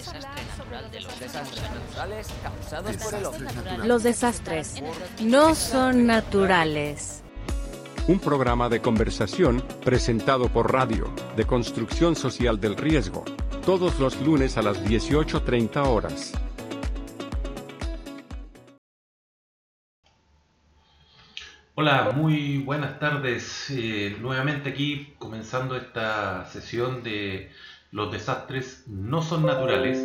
los desastres naturales causados por el hombre. Los desastres no son naturales. Un programa de conversación presentado por Radio, de Construcción Social del Riesgo, todos los lunes a las 18.30 horas. Hola, muy buenas tardes. Eh, nuevamente aquí comenzando esta sesión de los desastres no son naturales.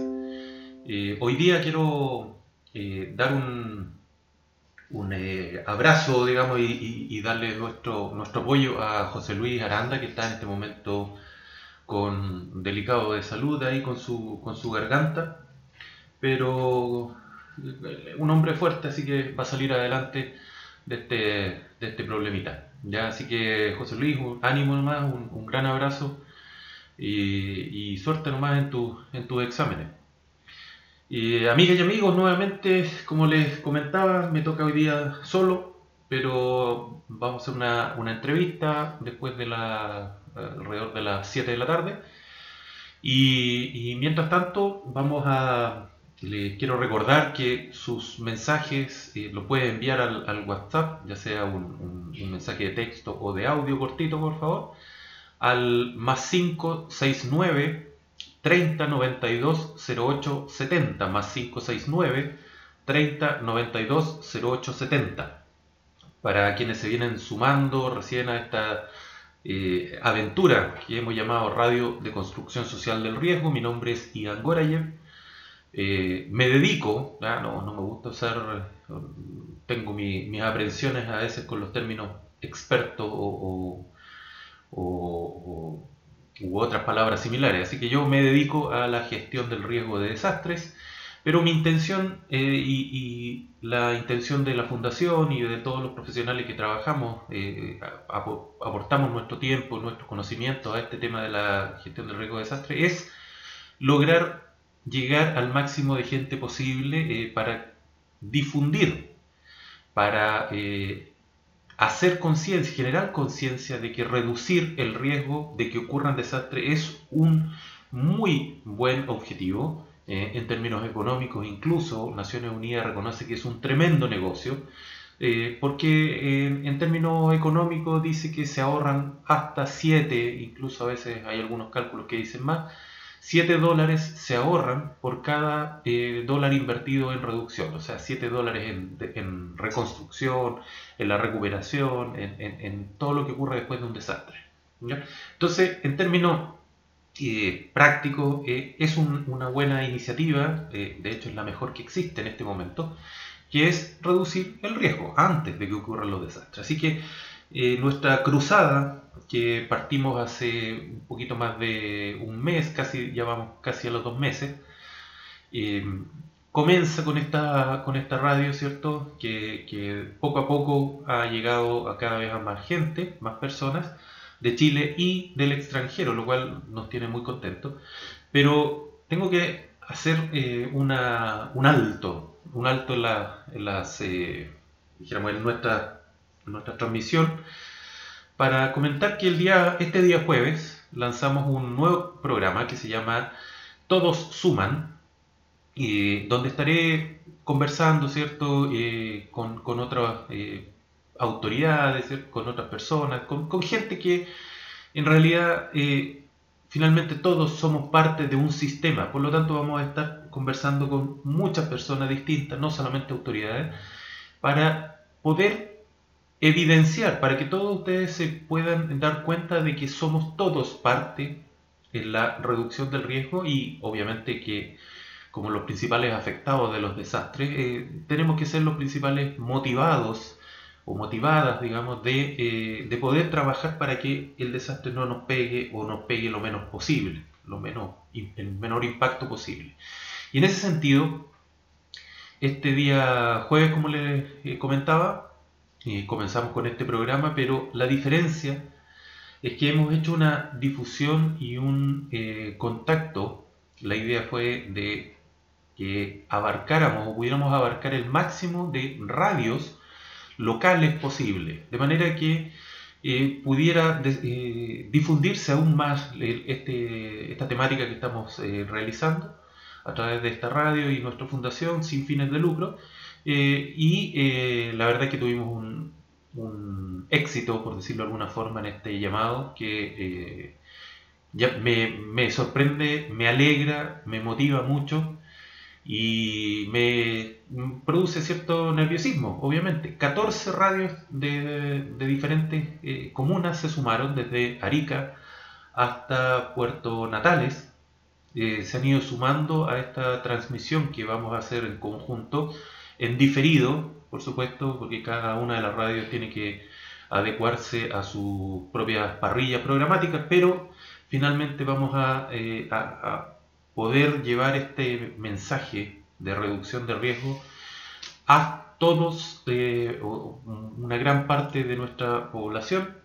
Eh, hoy día quiero eh, dar un, un abrazo, digamos, y, darle nuestro, nuestro apoyo a José Luis Aranda, que está en este momento con delicado de salud ahí con su, con su garganta, pero un hombre fuerte, así que va a salir adelante de este, de este problemita. ¿ya? Así que José Luis, ánimo nomás, un, gran abrazo y, suerte nomás en, tu, en tus exámenes. Amigas y amigos, nuevamente, como les comentaba, me toca hoy día solo, pero vamos a hacer una, una entrevista después de la, alrededor de las 7 de la tarde. Y, mientras tanto, vamos a les quiero recordar que sus mensajes eh, los puede enviar al, WhatsApp, ya sea un, mensaje de texto o de audio cortito, por favor, al más 569 30 92 08 70, más 569 30 92 08 70. Para quienes se vienen sumando recién a esta eh, aventura que hemos llamado Radio de Construcción Social del Riesgo, mi nombre es Ian Gorayev eh, me dedico, no, no, me gusta usar, tengo mis aprensiones a veces con los términos experto o, u otras palabras similares, así que yo me dedico a la gestión del riesgo de desastres, pero mi intención eh, y, la intención de la fundación y de todos los profesionales que trabajamos, eh, aportamos nuestro tiempo, nuestro conocimiento a este tema de la gestión del riesgo de desastres, es lograr llegar al máximo de gente posible eh, para difundir, para hacer conciencia, generar conciencia de que reducir el riesgo de que ocurran desastres es un muy buen objetivo. Eh, en términos económicos, incluso Naciones Unidas reconoce que es un tremendo negocio, porque en términos económicos dice que se ahorran hasta 7, incluso a veces hay algunos cálculos que dicen más, 7 dólares se ahorran por cada eh, dólar invertido en reducción, o sea, 7 dólares en, reconstrucción, en la recuperación, en, todo lo que ocurre después de un desastre. Entonces, en términos eh, prácticos, eh, es una buena iniciativa, de hecho es la mejor que existe en este momento, que es reducir el riesgo antes de que ocurran los desastres. Así que nuestra cruzada que partimos hace un poquito más de un mes, casi ya vamos casi a los dos meses. comienza con esta, con esta radio, ¿cierto? Que, poco a poco ha llegado a cada vez a más gente, más personas de Chile y del extranjero, lo cual nos tiene muy contentos. Pero tengo que hacer eh, una, un alto, un alto en, la, en las, eh, dijéramos, en nuestra, en nuestra transmisión para comentar que el día, este día jueves lanzamos un nuevo programa que se llama Todos Suman, y donde estaré conversando ¿cierto? Eh, con, con, otras eh, autoridades, con otras personas, con, con, gente que en realidad eh, finalmente todos somos parte de un sistema, por lo tanto vamos a estar conversando con muchas personas distintas, no solamente autoridades, para poder evidenciar, para que todos ustedes se puedan dar cuenta de que somos todos parte en la reducción del riesgo y obviamente que como los principales afectados de los desastres, eh, tenemos que ser los principales motivados o motivadas, digamos, de, eh, de, poder trabajar para que el desastre no nos pegue o nos pegue lo menos posible, lo menos, el menor impacto posible. Y en ese sentido, este día jueves, como les comenzamos con este programa, pero la diferencia es que hemos hecho una difusión y un eh, contacto. La idea fue de que abarcáramos o pudiéramos abarcar el máximo de radios locales posible, de manera que eh, pudiera eh, difundirse aún más este, esta temática que estamos realizando a través de esta radio y nuestra fundación sin fines de lucro. Eh, y eh, la verdad es que tuvimos un, éxito, por decirlo de alguna forma, en este llamado que ya me, sorprende, me alegra, me motiva mucho y me produce cierto nerviosismo, obviamente. 14 radios de, diferentes comunas se sumaron desde Arica hasta Puerto Natales eh, se han ido sumando a esta transmisión que vamos a hacer en conjunto, en diferido, por supuesto, porque cada una de las radios tiene que adecuarse a sus propias parrillas programáticas, pero finalmente vamos a, eh, poder llevar este mensaje de reducción de riesgo a todos, eh, una gran parte de nuestra población,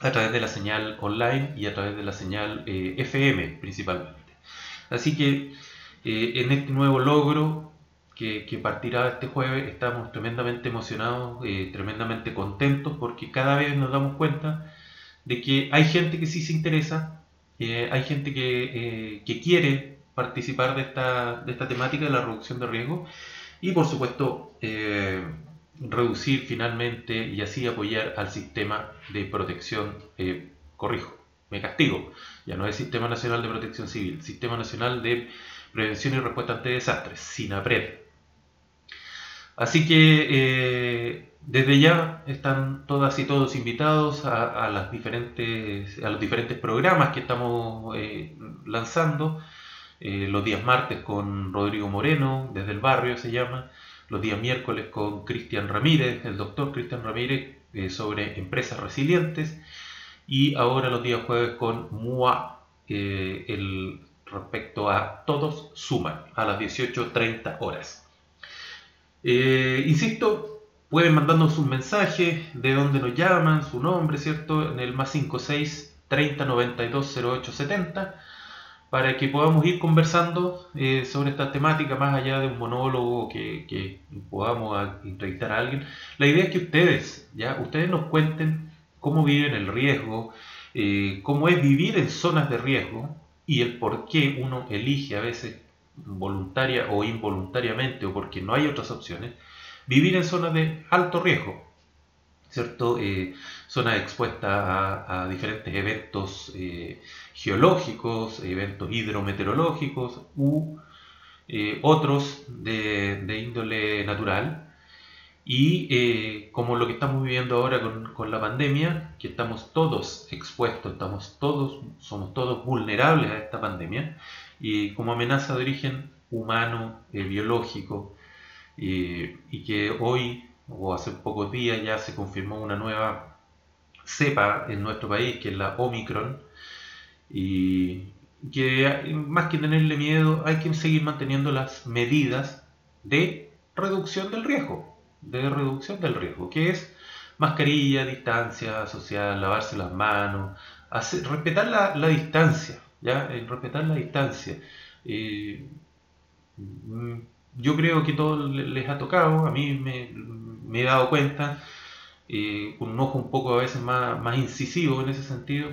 a través de la señal online y a través de la señal FM principalmente. Así que eh, en este nuevo logro que, partirá este jueves estamos tremendamente emocionados, eh, tremendamente contentos porque cada vez nos damos cuenta de que hay gente que sí se interesa, hay gente que, quiere participar de esta, de esta temática de la reducción de riesgo y por supuesto eh, reducir finalmente y así apoyar al sistema de protección, corrijo, me castigo, ya no es Sistema Nacional de Protección Civil, Sistema Nacional de Prevención y Respuesta ante Desastres, SINAPRED. Así que eh, desde ya están todas y todos invitados a, las diferentes, a los diferentes programas que estamos eh, lanzando. Eh, los días martes con Rodrigo Moreno, desde el barrio se llama. Los días miércoles con Cristian Ramírez, el doctor Cristian Ramírez, sobre empresas resilientes y ahora los días jueves con MUA, el, respecto a todos suman a las 18.30 horas. Eh, insisto, pueden mandarnos un mensaje de dónde nos llaman, su nombre, ¿cierto? En el más 56 30 92 08 70 para que podamos ir conversando eh, sobre esta temática más allá de un monólogo que, podamos entrevistar a alguien. La idea es que ustedes, ya, ustedes nos cuenten cómo viven el riesgo, eh, cómo es vivir en zonas de riesgo y el por qué uno elige a veces voluntaria o involuntariamente o porque no hay otras opciones, vivir en zonas de alto riesgo, ¿cierto? Eh, zonas expuestas a, diferentes eventos eh, geológicos, eventos hidrometeorológicos u otros de índole natural, y eh, como lo que estamos viviendo ahora con, la pandemia, que estamos todos expuestos, estamos todos, somos todos vulnerables a esta pandemia, y como amenaza de origen humano, eh, biológico, y que hoy o hace pocos días ya se confirmó una nueva cepa en nuestro país, que es la Omicron, y que más que tenerle miedo hay que seguir manteniendo las medidas de reducción del riesgo de reducción del riesgo, que es mascarilla, distancia social, lavarse las manos, respetar la, distancia, ¿ya? respetar la distancia. Eh, mm, yo creo que todo les ha tocado, a mí me, he dado cuenta, eh, con un ojo un poco a veces más, más incisivo en ese sentido,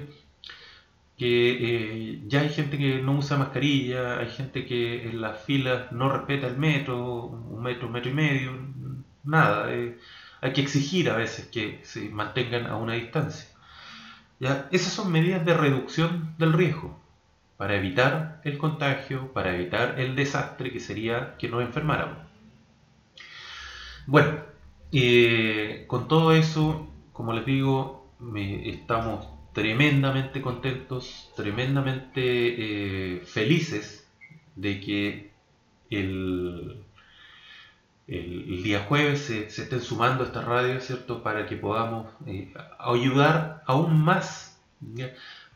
que eh, ya hay gente que no usa mascarilla, hay gente que en las filas no respeta el metro, un metro, un metro y medio, nada. Eh, hay que exigir a veces que se mantengan a una distancia. ¿Ya? Esas son medidas de reducción del riesgo para evitar el contagio, para evitar el desastre que sería que nos enfermáramos. Bueno, eh, con todo eso, como les digo, estamos tremendamente contentos, tremendamente eh, felices de que el, el, día jueves se, estén sumando a esta radio, ¿cierto? Para que podamos eh, ayudar aún más,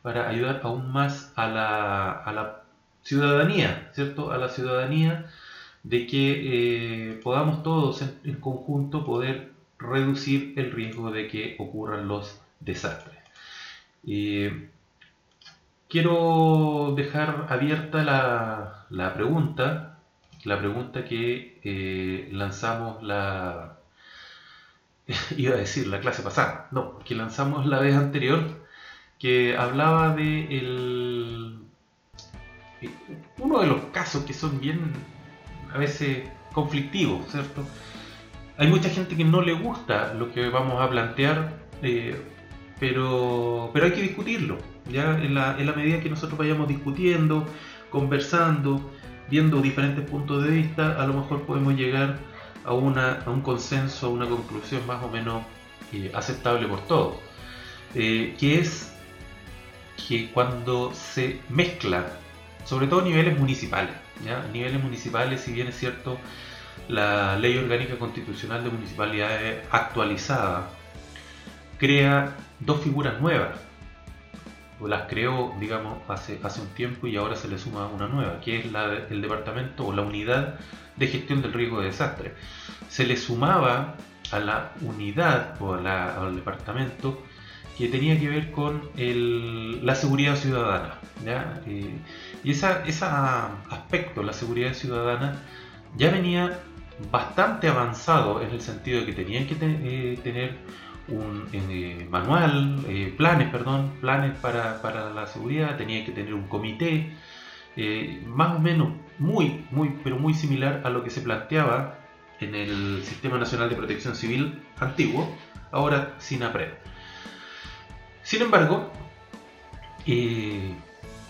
para ayudar aún más a la, a la, ciudadanía, ¿cierto? A la ciudadanía de que eh, podamos todos en, conjunto poder reducir el riesgo de que ocurran los desastres. quiero dejar abierta la, la pregunta la pregunta que eh, lanzamos la... iba a decir la clase pasada, no, que lanzamos la vez anterior, que hablaba de el... uno de los casos que son bien a veces conflictivos, ¿cierto? Hay mucha gente que no le gusta lo que vamos a plantear, eh, pero, pero hay que discutirlo, ¿ya? En la, en la medida que nosotros vayamos discutiendo, conversando, viendo diferentes puntos de vista, a lo mejor podemos llegar a, una, a un consenso, a una conclusión más o menos eh, aceptable por todos. Eh, que es que cuando se mezcla, sobre todo a niveles municipales, ¿ya? niveles municipales, si bien es cierto, la ley orgánica constitucional de municipalidades actualizada crea dos figuras nuevas, o las creó, digamos, hace, hace un tiempo y ahora se le suma una nueva, que es la el departamento o la unidad de gestión del riesgo de desastre. Se le sumaba a la unidad o al departamento que tenía que ver con la seguridad ciudadana. Eh, y ese aspecto, la seguridad ciudadana, ya venía bastante avanzado en el sentido de que tenían que eh, tener un eh, manual, planes, perdón, planes para, la seguridad, tenía que tener un comité, más o menos muy, muy, pero muy similar a lo que se planteaba en el Sistema Nacional de Protección Civil antiguo, ahora sin APRED. Sin embargo,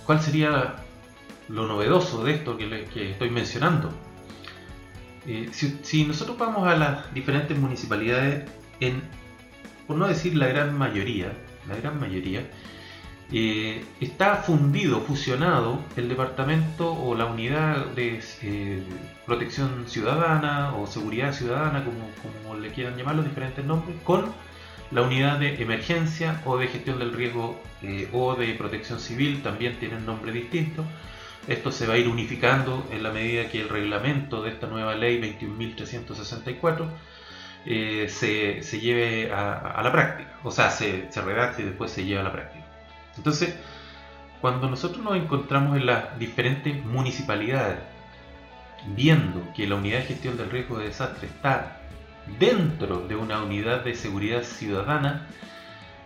¿cuál sería lo novedoso de esto que, estoy mencionando? si, si nosotros vamos a las diferentes municipalidades en por no decir la gran mayoría, la gran mayoría, eh, está fundido, fusionado el departamento o la unidad de eh, protección ciudadana o seguridad ciudadana, como, como, le quieran llamar los diferentes nombres, con la unidad de emergencia o de gestión del riesgo eh, o de protección civil, también tienen nombre distinto. Esto se va a ir unificando en la medida que el reglamento de esta nueva ley 21.364 eh, se, se, lleve a, la práctica, o sea, se, se redacte y después se lleva a la práctica. Entonces, cuando nosotros nos encontramos en las diferentes municipalidades, viendo que la unidad de gestión del riesgo de desastre está dentro de una unidad de seguridad ciudadana,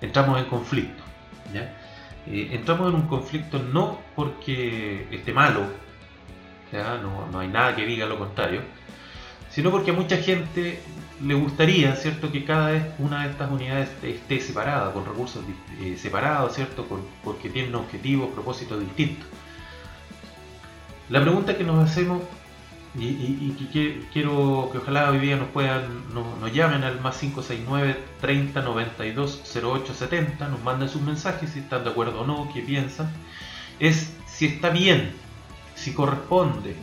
entramos en conflicto. Eh, entramos en un conflicto no porque esté malo, No, no hay nada que diga lo contrario, sino porque a mucha gente le gustaría, ¿cierto?, que cada vez una de estas unidades esté separada, con recursos eh, separados, ¿cierto?, porque tienen objetivos, propósitos distintos. La pregunta que nos hacemos, y, quiero que ojalá hoy día nos puedan, nos, llamen al más 569 30 92 08 70, nos manden sus mensajes si están de acuerdo o no, qué piensan, es si está bien, si corresponde,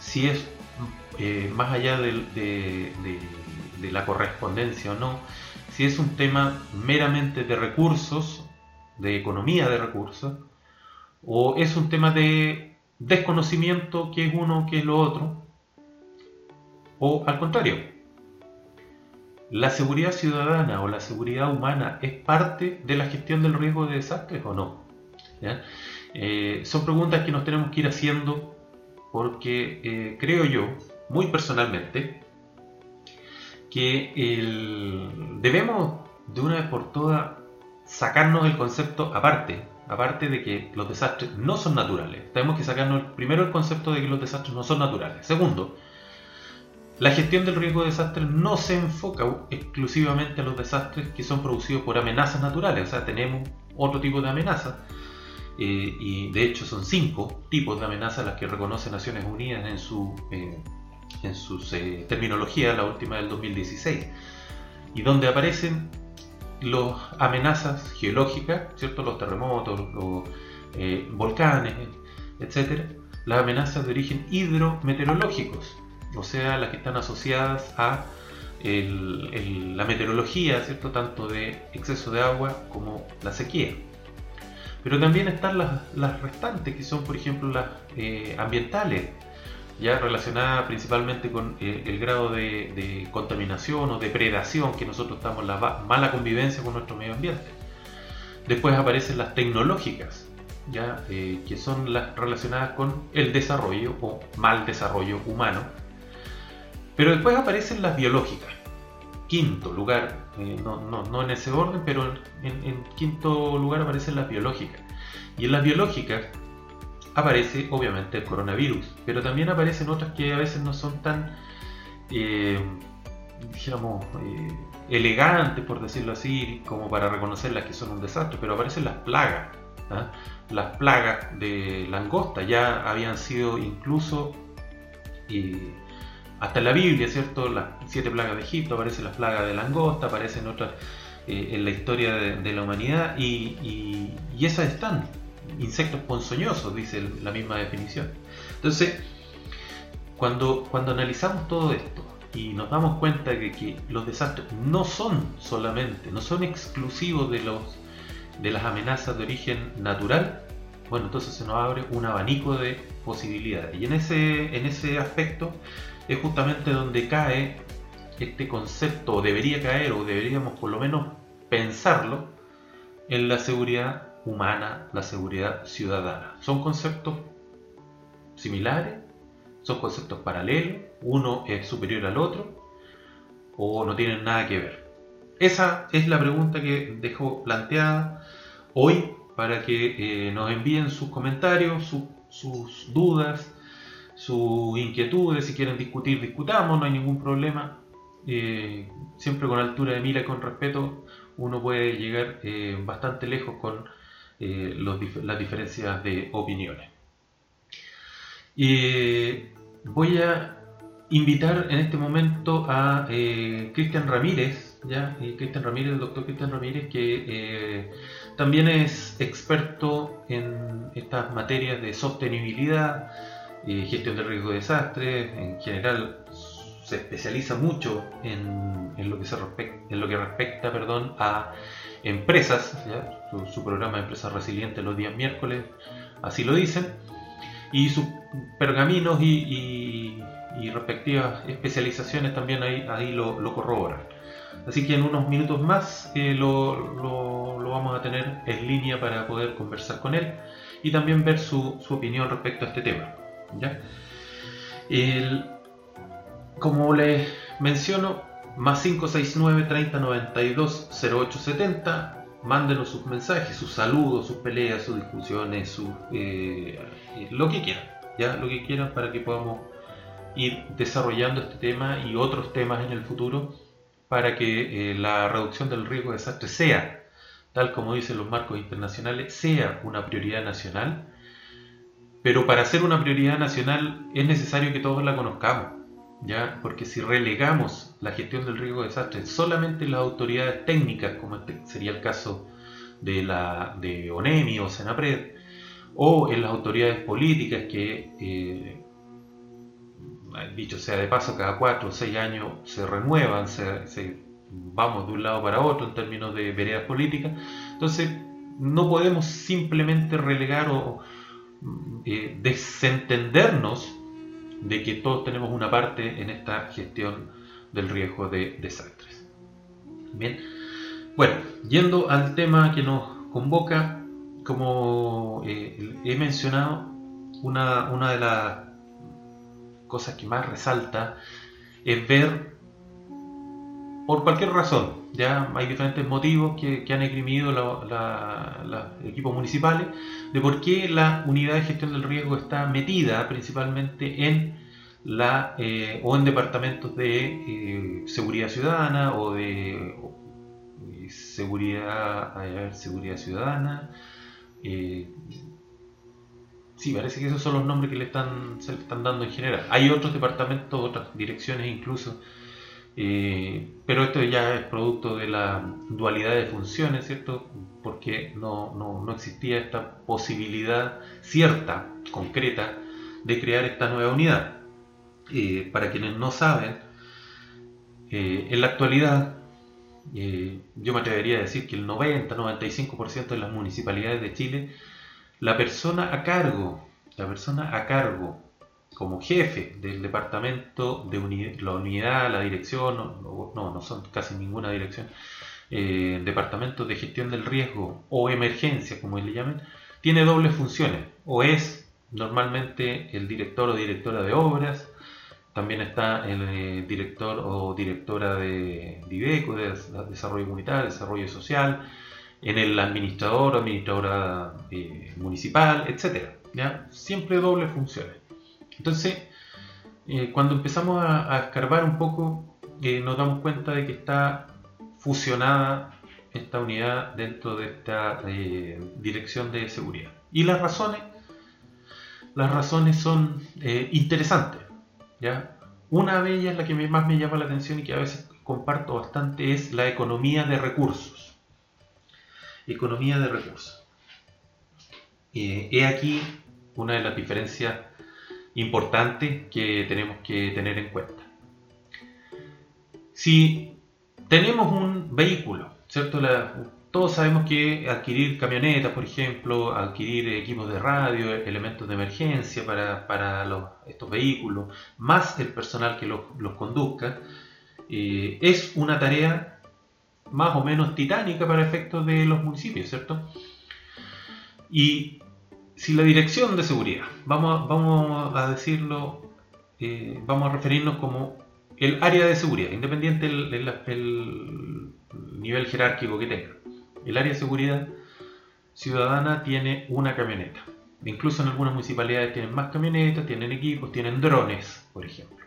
si es eh, más allá de, la correspondencia o no, si es un tema meramente de recursos, de economía de recursos, o es un tema de desconocimiento que es uno, que es lo otro, o al contrario, ¿la seguridad ciudadana o la seguridad humana es parte de la gestión del riesgo de desastres o no? Eh, son preguntas que nos tenemos que ir haciendo porque eh, creo yo muy personalmente, que debemos de una vez por todas sacarnos el concepto aparte, aparte de que los desastres no son naturales. Tenemos que sacarnos primero el concepto de que los desastres no son naturales. Segundo, la gestión del riesgo de desastres no se enfoca exclusivamente a los desastres que son producidos por amenazas naturales, o sea, tenemos otro tipo de amenazas, eh, y de hecho son cinco tipos de amenazas las que reconoce Naciones Unidas en su eh, en su eh, terminología, la última del 2016, y donde aparecen las amenazas geológicas, ¿cierto? los terremotos, los eh, volcanes, etc. Las amenazas de origen hidrometeorológicos, o sea, las que están asociadas a la meteorología, ¿cierto? tanto de exceso de agua como la sequía. Pero también están las, restantes, que son, por ejemplo, las eh, ambientales, ya relacionada principalmente con eh, el grado de, contaminación o depredación que nosotros estamos, la mala convivencia con nuestro medio ambiente. Después aparecen las tecnológicas, ya eh, que son las relacionadas con el desarrollo o mal desarrollo humano. Pero después aparecen las biológicas. Quinto lugar, eh, no, en ese orden, pero en, en quinto lugar aparecen las biológicas. Y en las biológicas aparece obviamente el coronavirus, pero también aparecen otras que a veces no son tan, eh, dijéramos, eh, elegantes, por decirlo así, como para reconocerlas que son un desastre, pero aparecen las plagas. ¿ah? Las plagas de langosta ya habían sido incluso eh, hasta en la Biblia, ¿cierto? Las siete plagas de Egipto, aparecen las plagas de langosta, aparecen otras en la historia de, la humanidad y, esas están, insectos ponzoñosos, dice la misma definición. Entonces, cuando, cuando analizamos todo esto y nos damos cuenta de que los desastres no son solamente, no son exclusivos de, los, de las amenazas de origen natural, bueno, entonces se nos abre un abanico de posibilidades. Y en ese, en ese aspecto es justamente donde cae este concepto, o debería caer, o deberíamos por lo menos pensarlo, en la seguridad humana, la seguridad ciudadana. Son conceptos similares, son conceptos paralelos, uno es superior al otro, o no tienen nada que ver. Esa es la pregunta que dejo planteada hoy para que eh, nos envíen sus comentarios, sus dudas, sus inquietudes, si quieren discutir, discutamos, no hay ningún problema. Eh, siempre con altura de mira y con respeto, uno puede llegar eh, bastante lejos con eh, las diferencias de opiniones. voy a invitar en este momento a Cristian Ramírez, ¿ya? Cristian Ramírez, el doctor Cristian Ramírez, que también es experto en estas materias de sostenibilidad, gestión de riesgo de desastres, en general se especializa mucho en, lo, que se en lo que respecta perdón, a empresas, Su, programa de Empresas Resilientes los días miércoles, así lo dicen, y sus pergaminos y, respectivas especializaciones también ahí, ahí lo, corroboran. Así que en unos minutos más eh, lo, lo, vamos a tener en línea para poder conversar con él y también ver su, su opinión respecto a este tema. ¿ya? como les menciono, más 569 30 92 0870 mándenos sus mensajes, sus saludos, sus peleas, sus discusiones, su, eh, lo que quieran, ya lo que quieran para que podamos ir desarrollando este tema y otros temas en el futuro para que eh, la reducción del riesgo de desastre sea, tal como dicen los marcos internacionales, sea una prioridad nacional. Pero para ser una prioridad nacional es necesario que todos la conozcamos, ¿ya? Porque si relegamos la gestión del riesgo de desastre solamente en las autoridades técnicas, como este sería el caso de, la, de ONEMI o SENAPRED, o en las autoridades políticas que, eh, dicho sea de paso, cada cuatro o seis años se renuevan, se, vamos de un lado para otro en términos de veredas políticas, entonces no podemos simplemente relegar o eh, desentendernos de que todos tenemos una parte en esta gestión del riesgo de desastres. Bien, bueno, yendo al tema que nos convoca, como eh, he mencionado, una, una de las cosas que más resalta es ver por cualquier razón. Ya hay diferentes motivos que, han esgrimido los equipos municipales de por qué la unidad de gestión del riesgo está metida principalmente en la eh, o en departamentos de eh, seguridad ciudadana o de eh, seguridad seguridad ciudadana sí parece que esos son los nombres que le están se le están dando en general hay otros departamentos otras direcciones incluso eh, pero esto ya es producto de la dualidad de funciones, ¿cierto? Porque no, no, existía esta posibilidad cierta, concreta, de crear esta nueva unidad. Eh, para quienes no saben, eh, en la actualidad, yo me atrevería a decir que el 90-95% de las municipalidades de Chile, la persona a cargo, la persona a cargo como jefe del departamento de la unidad, la dirección, no, no, son casi ninguna dirección, eh, departamento de gestión del riesgo o emergencia, como le llaman, tiene dobles funciones. O es normalmente el director o directora de obras, también está el eh, director o directora de DIVECO, de Desarrollo Comunitario, Desarrollo Social, en el administrador o administradora eh, municipal, etc. ¿ya? Siempre doble funciones. Entonces, eh, cuando empezamos a, escarbar un poco, eh, nos damos cuenta de que está fusionada esta unidad dentro de esta eh, dirección de seguridad. Y las razones, las razones son interesantes. ¿ya? Una de ellas, la que más me llama la atención y que a veces comparto bastante, es la economía de recursos. Economía de recursos. He aquí una de las diferencias importantes que tenemos que tener en cuenta. Si tenemos un vehículo, ¿cierto? Todos sabemos que adquirir camionetas, por ejemplo, adquirir equipos de radio, elementos de emergencia para, para estos vehículos, más el personal que los, los conduzca, eh, es una tarea más o menos titánica para efectos de los municipios, ¿cierto? Y si la dirección de seguridad, vamos, vamos a decirlo, eh, vamos a referirnos como el área de seguridad, independiente del nivel jerárquico que tenga. El área de seguridad ciudadana tiene una camioneta. Incluso en algunas municipalidades tienen más camionetas, tienen equipos, tienen drones, por ejemplo.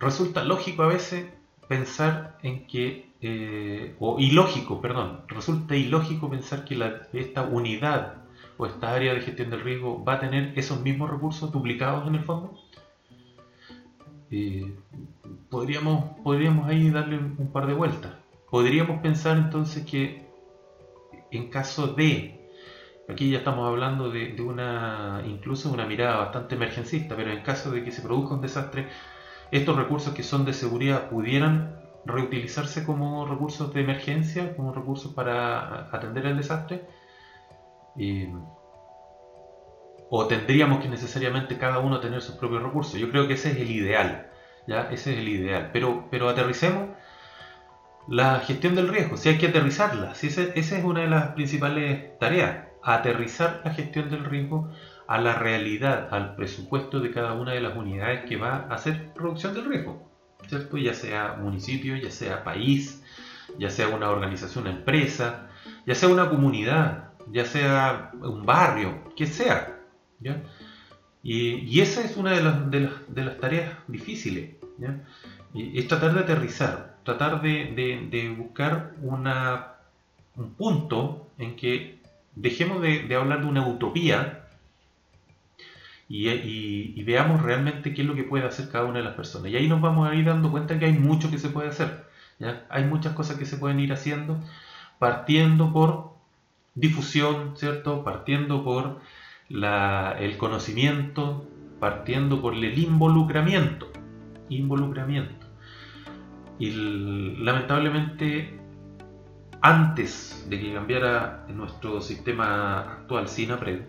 Resulta lógico a veces pensar en que, eh, o ilógico, perdón, resulta ilógico pensar que la, esta unidad o esta área de gestión del riesgo va a tener esos mismos recursos duplicados en el fondo. Eh, podríamos, podríamos ahí darle un par de vueltas. Podríamos pensar entonces que en caso de, aquí ya estamos hablando de, de una, incluso una mirada bastante emergencista, pero en caso de que se produzca un desastre, estos recursos que son de seguridad pudieran reutilizarse como recursos de emergencia, como recursos para atender el desastre, o tendríamos que necesariamente cada uno tener sus propios recursos. Yo creo que ese es el ideal, ¿ya? Ese es el ideal. Pero, pero aterricemos la gestión del riesgo, si hay que aterrizarla, si esa es una de las principales tareas, aterrizar la gestión del riesgo a la realidad, al presupuesto de cada una de las unidades que va a hacer producción del riesgo, ¿cierto? Ya sea municipio, ya sea país, ya sea una organización, una empresa, ya sea una comunidad, ya sea un barrio, que sea, ¿ya? Y, y esa es una de las, de las, de las tareas difíciles, ¿ya? Y es tratar de aterrizar, tratar de, de, de buscar una, un punto en que dejemos de, de hablar de una utopía y, veamos realmente qué es lo que puede hacer cada una de las personas. Y ahí nos vamos a ir dando cuenta que hay mucho que se puede hacer. Hay muchas cosas que se pueden ir haciendo partiendo por difusión, ¿cierto? Partiendo por el conocimiento, partiendo por el involucramiento. Involucramiento. Y lamentablemente, antes de que cambiara nuestro sistema actual, SINAPRED,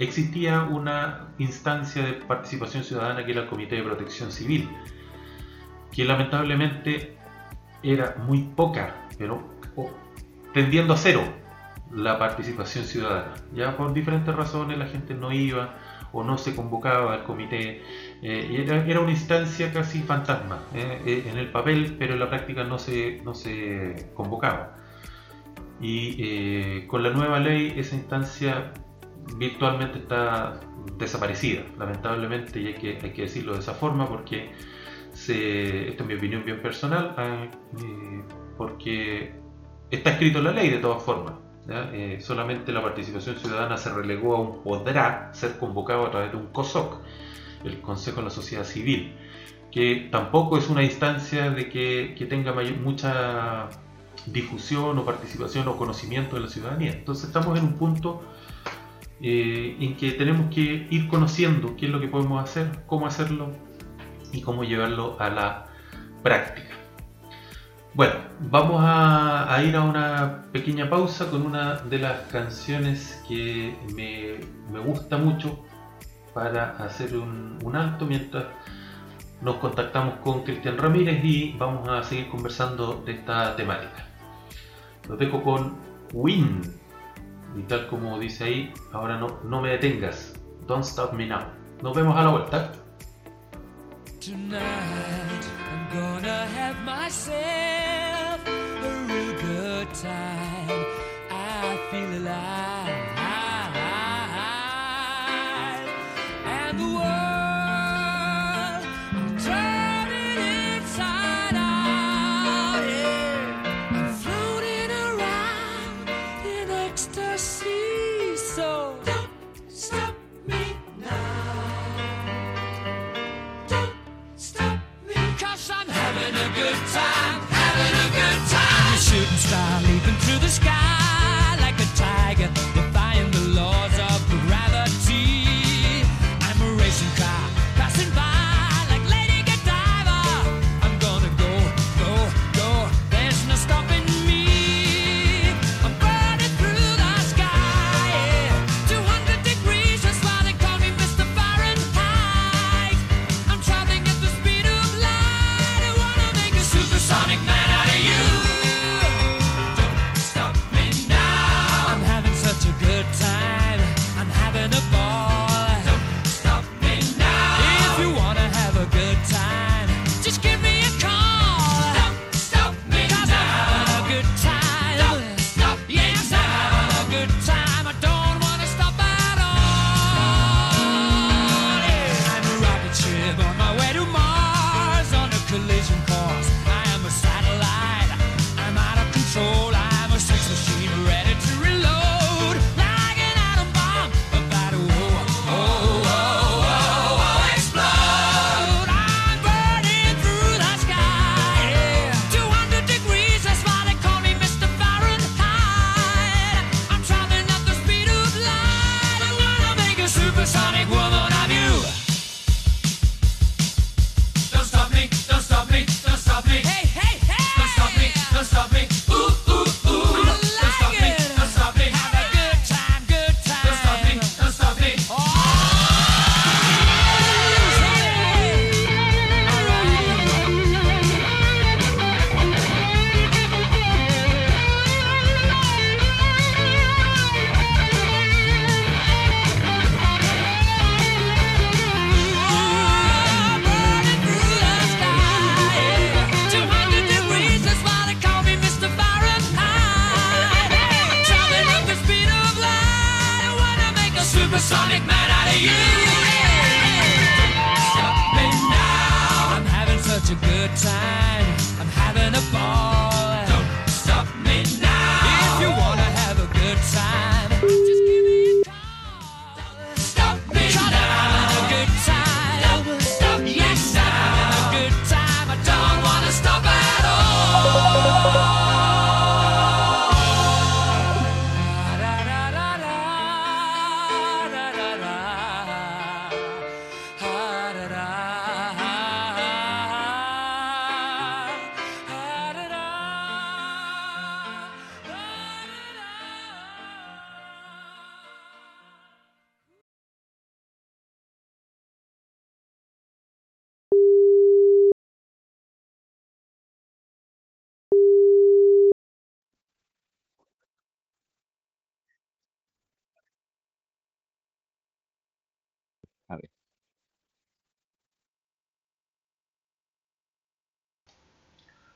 existía una instancia de participación ciudadana que era el Comité de Protección Civil, que lamentablemente era muy poca, pero tendiendo a cero la participación ciudadana. Ya por diferentes razones la gente no iba o no se convocaba al comité. Eh, era, era, una instancia casi fantasma eh, eh, en el papel, pero en la práctica no se, no se convocaba. Y con la nueva ley esa instancia virtualmente está desaparecida, lamentablemente, y hay que, hay que decirlo de esa forma porque, se, esto es mi opinión bien personal, eh, porque está escrito en la ley de todas formas. Eh, solamente la participación ciudadana se relegó a un podrá ser convocado a través de un COSOC, el Consejo de la Sociedad Civil, que tampoco es una instancia de que, que tenga mayor, mucha difusión o participación o conocimiento de la ciudadanía. Entonces estamos en un punto eh, en que tenemos que ir conociendo qué es lo que podemos hacer, cómo hacerlo y cómo llevarlo a la práctica. Bueno, vamos a, ir a una pequeña pausa con una de las canciones que me, gusta mucho para hacer un, un, alto mientras nos contactamos con Cristian Ramírez y vamos a seguir conversando de esta temática. Los dejo con Win y tal como dice ahí, ahora no, no me detengas. Don't stop me now. Nos vemos a la vuelta. Tonight I'm gonna have myself a real good time. I feel alive. Starlight.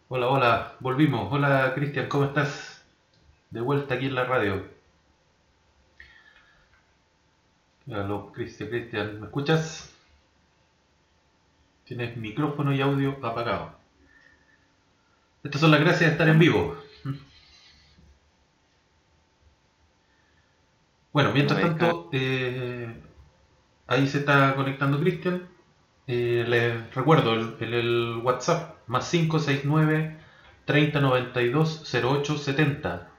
Hola, hola, volvimos. Hola Cristian, ¿cómo estás? De vuelta aquí en la radio. Hola Cristian, Cristian, ¿me escuchas? Tienes micrófono y audio apagado. Estas son las gracias de estar en vivo. Bueno, mientras tanto, eh, Ahí se está conectando Cristian. Eh, Les recuerdo el, WhatsApp más 569 3092 0870.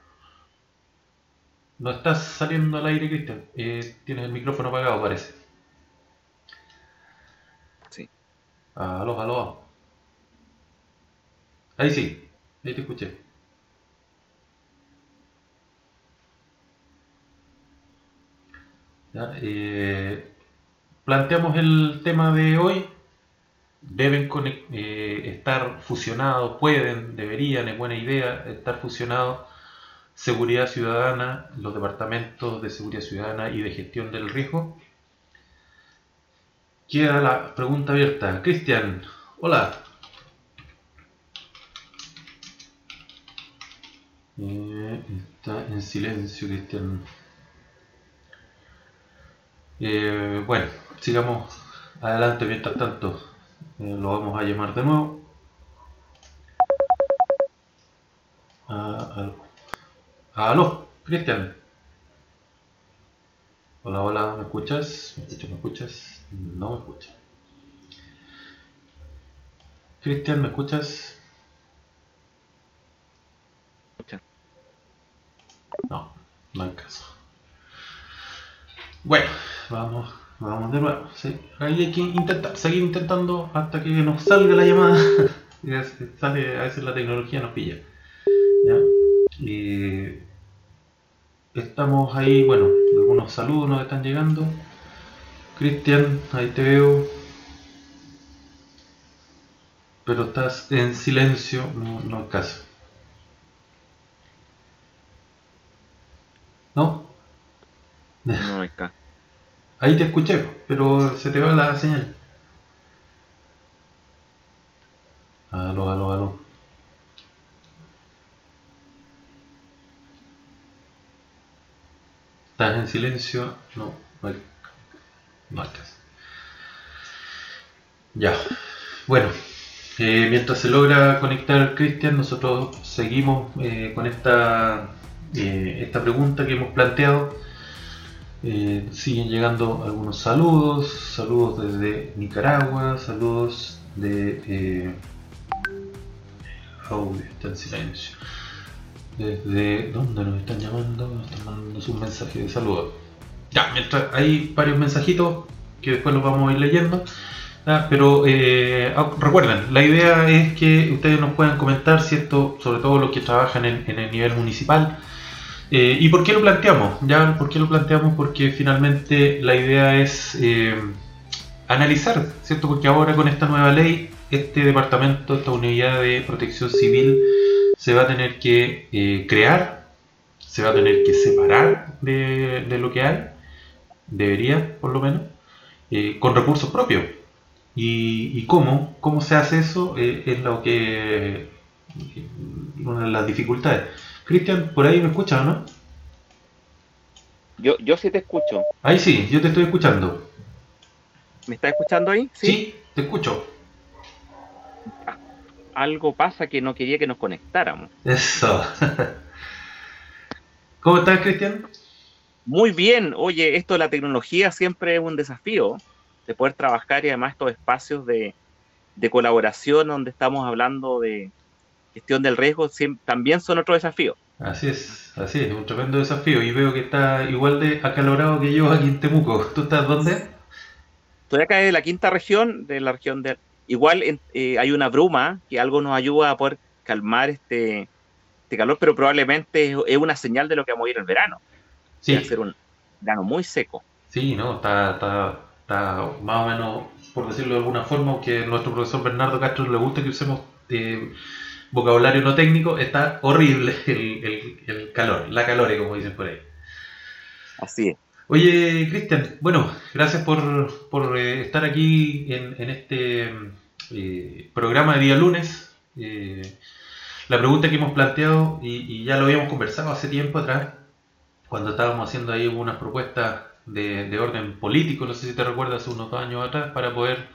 No estás saliendo al aire, Cristian. Eh, tienes el micrófono apagado, parece. Sí. Aló, aló. Ahí sí, ahí te escuché. Ya, eh, planteamos el tema de hoy, deben eh, estar fusionados, pueden, deberían, es buena idea estar fusionados seguridad ciudadana, los departamentos de seguridad ciudadana y de gestión del riesgo. Queda la pregunta abierta. Cristian, hola. Eh, está en silencio, Cristian. Eh, bueno sigamos adelante mientras tanto. Eh, lo vamos a llamar de nuevo. Aló. aló, Cristian. Hola, hola, ¿me escuchas? ¿Me escuchas? No me escuchas. Cristian, ¿me escuchas? No, no hay caso. Bueno, vamos vamos de nuevo. Sí, ahí hay que intentar, seguir intentando hasta que nos salga la llamada. Sale, a veces la tecnología nos pilla. ¿ya? Y estamos ahí, bueno, algunos saludos nos están llegando. Cristian, ahí te veo. Pero estás en silencio, no, no hay caso. ¿No? No hay acá. Ahí te escuché, pero se te va la señal. Aló, aló, aló. ¿Estás en silencio? No, hay. No caso. Ya. Bueno, eh, mientras se logra conectar Cristian, nosotros seguimos eh, con esta, eh, esta pregunta que hemos planteado. Eh, siguen llegando algunos saludos, saludos desde Nicaragua, saludos de... Eh, está en silencio. Desde... ¿Dónde nos están llamando? Nos están mandando un mensaje de saludos. Ya, mientras hay varios mensajitos que después los vamos a ir leyendo. Ah, pero eh, ah, recuerden, la idea es que ustedes nos puedan comentar, ¿cierto? Sobre todo los que trabajan en el nivel municipal. Eh, ¿Y por qué lo planteamos? ¿Ya? ¿Por qué lo planteamos? Porque finalmente la idea es eh, analizar, ¿cierto? Porque ahora con esta nueva ley, este departamento, esta unidad de protección civil, se va a tener que eh, crear, se va a tener que separar de, de lo que hay, debería por lo menos, con recursos propios. ¿Y, y cómo? ¿Cómo se hace eso? Es lo que una de las dificultades. Cristian, por ahí me escuchas, ¿no? Yo, yo sí te escucho. Ahí sí, yo te estoy escuchando. ¿Me estás escuchando ahí? Sí, te escucho. Algo pasa que no quería que nos conectáramos. Eso. ¿Cómo estás, Cristian? Muy bien. Oye, esto de la tecnología siempre es un desafío de poder trabajar y además estos espacios de, de colaboración donde estamos hablando de gestión del riesgo también son otro desafío. Así es, así es, un tremendo desafío. Y veo que está igual de acalorado que yo aquí en Temuco. ¿Tú estás dónde? Estoy acá de la quinta región, de la región de... Igual eh, hay una bruma que algo nos ayuda a poder calmar este, este calor, pero probablemente es, es una señal de lo que vamos a ir el verano. Sí, Va a ser un verano muy seco. sí, no, está, está, está más o menos, por decirlo de alguna forma, aunque a nuestro profesor Bernardo Castro le gusta que usemos eh, vocabulario no técnico, está horrible el, el- el calor, la calore, como dicen por ahí. Así es. Oye, Cristian, bueno, gracias por, por, eh, estar aquí en, en este eh, programa de día lunes. Eh, la pregunta que hemos planteado, y, y ya lo habíamos conversado hace tiempo atrás, cuando estábamos haciendo ahí unas propuestas de, de orden político, no sé si te recuerdas, hace unos dos años atrás, para poder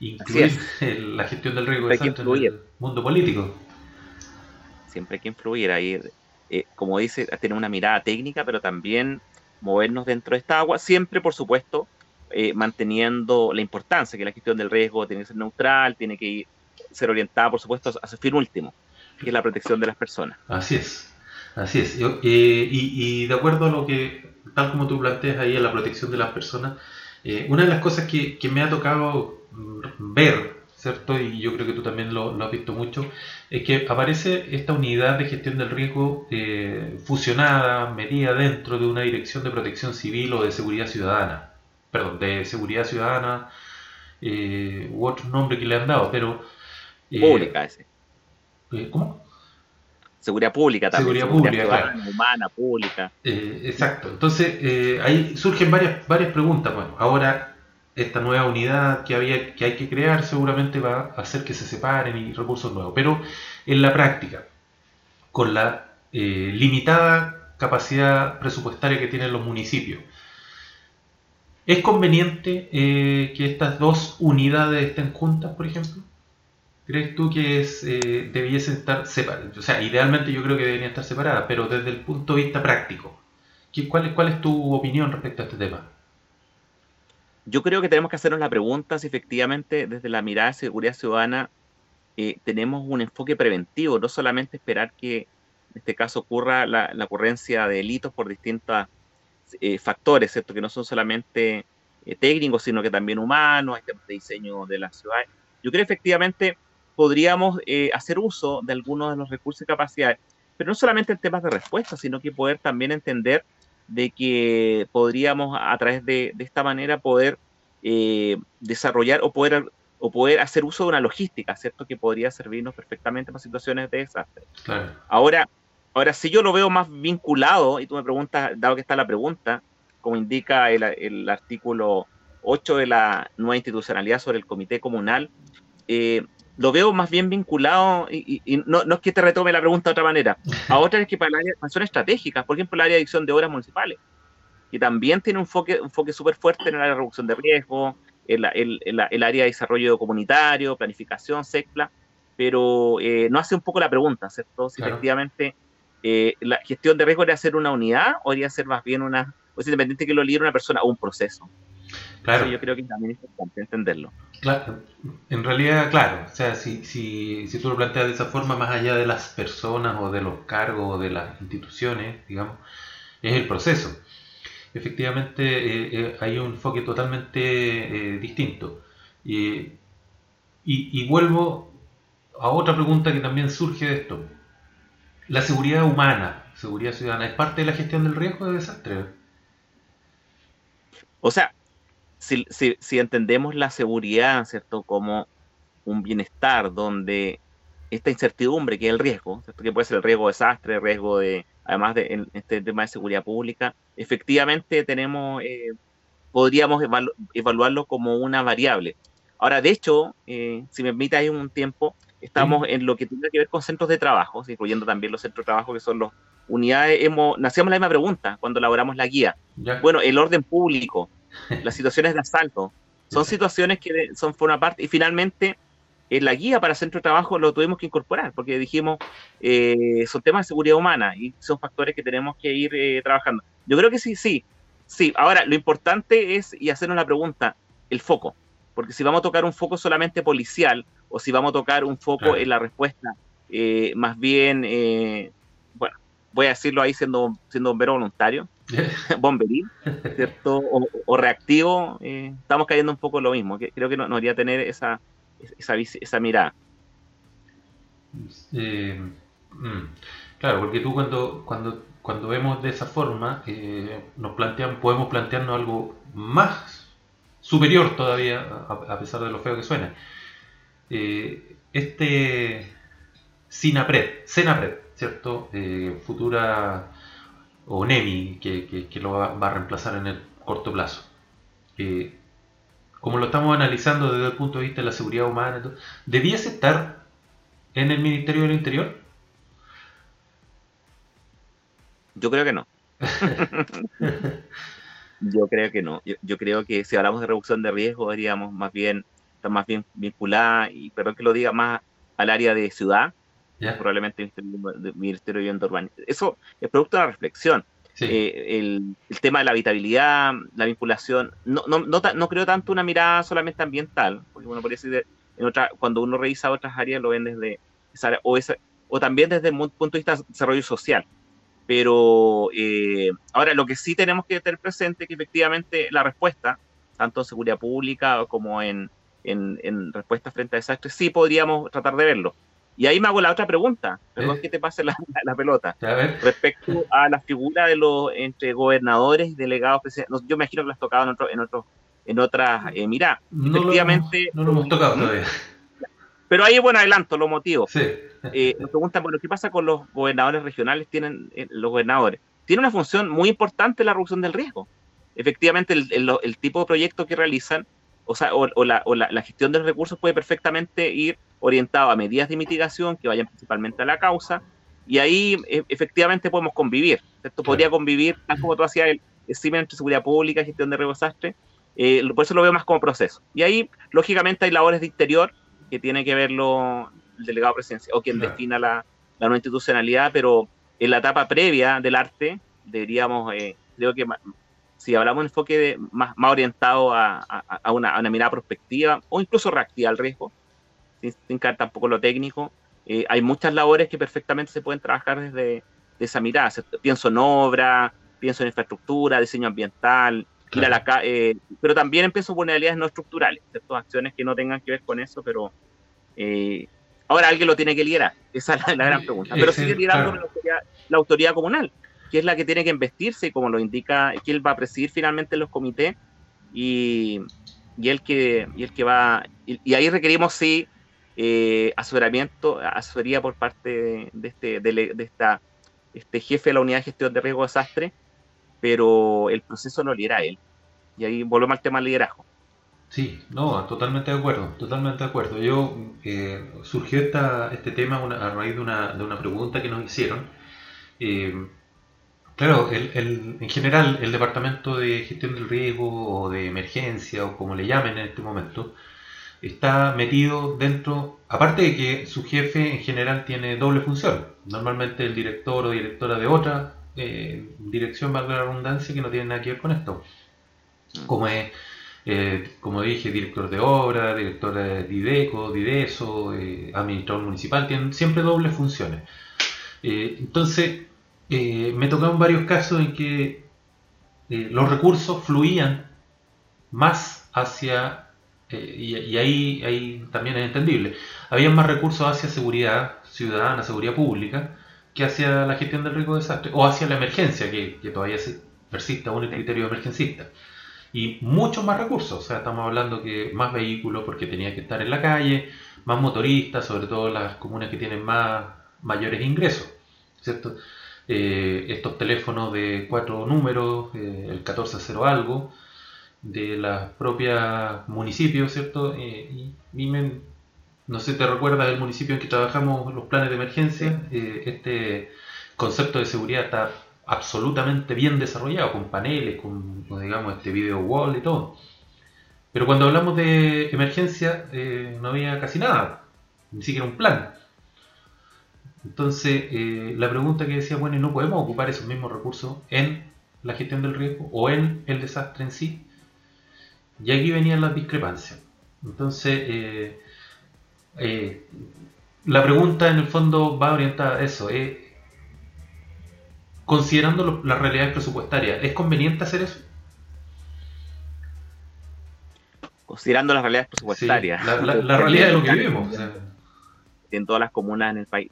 incluir el- la gestión del riesgo en el mundo político. Siempre hay que influir ahí. eh, como dice, tener una mirada técnica, pero también movernos dentro de esta agua, siempre, por supuesto, eh, manteniendo la importancia que la gestión del riesgo tiene que ser neutral, tiene que ir- ser orientada, por supuesto, a su fin último, que es la protección de las personas. Así es, así es. Yo, eh, y, y de acuerdo a lo que, tal como tú planteas ahí, a la protección de las personas, eh, una de las cosas que, que me ha tocado ver, ¿cierto? Y yo creo que tú también lo, lo has visto mucho, es que aparece esta unidad de gestión del riesgo eh, fusionada, metida dentro de una dirección de protección civil o de seguridad ciudadana. Perdón, de seguridad ciudadana eh, u otro nombre que le han dado, pero... eh, Pública, ese. ¿Cómo? Seguridad pública también. Seguridad pública, ciudadana, humana, pública. Exacto. Entonces, ahí surgen varias, varias preguntas. Bueno, ahora esta nueva unidad que, había, que hay que crear seguramente va a hacer que se separen y recursos nuevos. Pero en la práctica, con la eh, limitada capacidad presupuestaria que tienen los municipios, ¿es conveniente eh, que estas dos unidades estén juntas, por ejemplo? ¿Crees tú que eh, debiesen estar separadas? O sea, idealmente yo creo que deberían estar separadas, pero desde el punto de vista práctico, ¿qué- cuál, ¿cuál es tu opinión respecto a este tema? Yo creo que tenemos que hacernos la pregunta si efectivamente desde la mirada de seguridad ciudadana eh, tenemos un enfoque preventivo, no solamente esperar que en este caso ocurra la, ocurrencia de delitos por distintos eh, factores, ¿cierto? que no son solamente eh, técnicos, sino que también humanos, hay temas de diseño de la ciudad. Yo creo que efectivamente podríamos hacer uso de algunos de los recursos y capacidades, pero no solamente en temas de respuesta, sino que poder también entender de que podríamos a través de, de esta manera poder desarrollar o poder o poder hacer uso de una logística, ¿cierto? Que podría servirnos perfectamente para situaciones de desastre. Ahora, ahora, si yo lo veo más vinculado, y tú me preguntas, dado que está la pregunta, como indica el, artículo 8 de la nueva institucionalidad sobre el comité comunal, eh, lo veo más bien vinculado, y, no, es que te retome la pregunta de otra manera, a otras que para, área, son estratégicas, por ejemplo, el área de adicción de obras municipales, que también tiene un enfoque, un enfoque súper fuerte en el área de reducción de riesgo, el, área de desarrollo comunitario, planificación, SECPLA, pero eh, no hace un poco la pregunta, ¿cierto? Si efectivamente eh, la gestión de riesgo debería ser una unidad o debería ser más bien una, pues independiente que lo lidere una persona o un proceso. Claro. yo creo que también es importante entenderlo. Claro, en realidad, claro, o sea, si, si, si tú lo planteas de esa forma, más allá de las personas o de los cargos o de las instituciones, digamos, es el proceso efectivamente eh, eh, hay un enfoque totalmente eh, distinto. Y, y, vuelvo a otra pregunta que también surge de esto. La seguridad humana, seguridad ciudadana, ¿es parte de la gestión del riesgo de desastre? O sea, si, si, si entendemos la seguridad, ¿cierto? Como un bienestar donde esta incertidumbre que es el riesgo, que puede ser el riesgo de desastre, el riesgo de, además de en este tema de seguridad pública, efectivamente tenemos, eh, podríamos evaluarlo como una variable. Ahora, de hecho, eh, si me permite, hay un tiempo, estamos en lo que tiene que ver con centros de trabajo, incluyendo también los centros de trabajo que son los unidades, hemos, nacíamos la misma pregunta cuando elaboramos la guía. Bueno, el orden público, las situaciones de asalto, son situaciones que son por una parte, y finalmente en la guía para centro de trabajo lo tuvimos que incorporar, porque dijimos, eh, son temas de seguridad humana y son factores que tenemos que ir eh, trabajando. Yo creo que sí, sí, sí. Ahora, lo importante es, y hacernos la pregunta, el foco, porque si vamos a tocar un foco solamente policial, o si vamos a tocar un foco en la respuesta eh, más bien, bueno, voy a decirlo ahí siendo, siendo bombero voluntario, bomberín, ¿cierto? O, reactivo, estamos cayendo un poco en lo mismo. Creo que no, debería tener esa esa, esa mirada. Eh, mm, claro, porque tú cuando, cuando, cuando vemos de esa forma, eh, nos plantean, podemos plantearnos algo más superior todavía, a, pesar de lo feo que suena. Eh, este SINAPRED, SENAPRED, ¿cierto? futura o NEMI, que, que, lo va, a reemplazar en el corto plazo como lo estamos analizando desde el punto de vista de la seguridad humana, ¿debiese estar en el Ministerio del Interior? Yo creo que no. yo creo que no. Yo, creo que si hablamos de reducción de riesgo, deberíamos más bien estar más bien vinculada, y perdón que lo diga, más al área de ciudad, probablemente el Ministerio de Vivienda Eso es producto de la reflexión. Eh, el, tema de la habitabilidad, la vinculación, no, no, no, creo tanto una mirada solamente ambiental, porque bueno, por decir, en otra, cuando uno revisa otras áreas lo ven desde esa o, esa, o también desde el punto de vista de desarrollo social. Pero eh, ahora lo que sí tenemos que tener presente es que efectivamente la respuesta, tanto en seguridad pública como en, en, en respuesta frente a desastres, sí podríamos tratar de verlo. Y ahí me hago la otra pregunta, perdón que te pase la, pelota, respecto a la figura de los entre gobernadores y delegados. Yo me imagino que lo has tocado en, otro, en, otro, en otras eh, mira, efectivamente... no lo hemos tocado todavía. Pero ahí, bueno, adelanto los motivos. Sí. Eh, nos preguntan, bueno, ¿qué pasa con los gobernadores regionales? Tienen eh, los gobernadores. Tiene una función muy importante la reducción del riesgo. Efectivamente, el, el, tipo de proyecto que realizan, o sea, o, la, o la, la, gestión de los recursos puede perfectamente ir orientado a medidas de mitigación que vayan principalmente a la causa, y ahí e, efectivamente podemos convivir. Esto podría convivir, tal como tú hacías el estímulo entre seguridad pública gestión de riesgo eh, por eso lo veo más como proceso. Y ahí, lógicamente, hay labores de interior que tiene que verlo el delegado presidencial o quien defina la, la nueva institucionalidad, pero en la etapa previa del arte deberíamos, eh, creo que si hablamos de enfoque de, más, más orientado a, a, una, a, una, mirada prospectiva o incluso reactiva al riesgo, sin, sin caer tampoco lo técnico, eh, hay muchas labores que perfectamente se pueden trabajar desde de esa mirada. Pienso en obra, pienso en infraestructura, diseño ambiental, ir a la eh, pero también empiezo en vulnerabilidades no estructurales, ¿cierto? acciones que no tengan que ver con eso, pero eh, ahora alguien lo tiene que liderar, esa es la, la gran pregunta. Pero sigue liderando claro. la, autoridad, la autoridad comunal, que es la que tiene que investirse, como lo indica, que él va a presidir finalmente los comités y, y el que y el que va y, y ahí requerimos sí eh, asesoramiento asesoría por parte de, este de, esta este jefe de la unidad de gestión de riesgo de desastre pero el proceso lo lidera él y ahí volvemos al tema del liderazgo Sí, no, totalmente de acuerdo, totalmente de acuerdo. Yo eh, surgió esta, este tema a raíz de una, de una pregunta que nos hicieron. Eh, claro, el- en general el Departamento de Gestión del Riesgo o de Emergencia o como le llamen en este momento, está metido dentro, aparte de que su jefe en general tiene doble función. Normalmente el director o directora de otra eh, dirección, valga la redundancia, que no tiene nada que ver con esto. Como es eh, como dije, director de obra, director de IDECO, DIDESO, eh, administrador municipal, tienen siempre dobles funciones. Eh, entonces, me tocaron varios casos en que los recursos fluían más hacia, eh, y, y ahí, ahí también es entendible, había más recursos hacia seguridad ciudadana, seguridad pública, que hacia la gestión del riesgo de desastre, o hacia la emergencia, que, que todavía se persiste aún el criterio emergencista y muchos más recursos. O sea, estamos hablando que más vehículos porque tenía que estar en la calle, más motoristas, sobre todo las comunas que tienen más mayores ingresos, ¿cierto? Eh, estos teléfonos de cuatro números, eh, el 1400 algo, de las propias municipios, ¿cierto? Eh, y, me- no sé, ¿te recuerdas del municipio en que trabajamos los planes de emergencia? Eh, este concepto de seguridad está absolutamente bien desarrollado, con paneles, con, con, digamos, este video wall y todo. Pero cuando hablamos de emergencia, eh, no había casi nada, ni siquiera un plan. Entonces, eh, la pregunta que decía, bueno, ¿y no podemos ocupar esos mismos recursos en la gestión del riesgo o en el desastre en sí? Y aquí venían las discrepancias. Entonces, eh, eh, la pregunta en el fondo va orientada a eso. eh, considerando lo- las realidades presupuestarias, ¿es conveniente hacer eso? considerando las realidades Sí, presupuestarias la, la- la realidad de lo que vivimos. o sea, en todas las comunas en el país.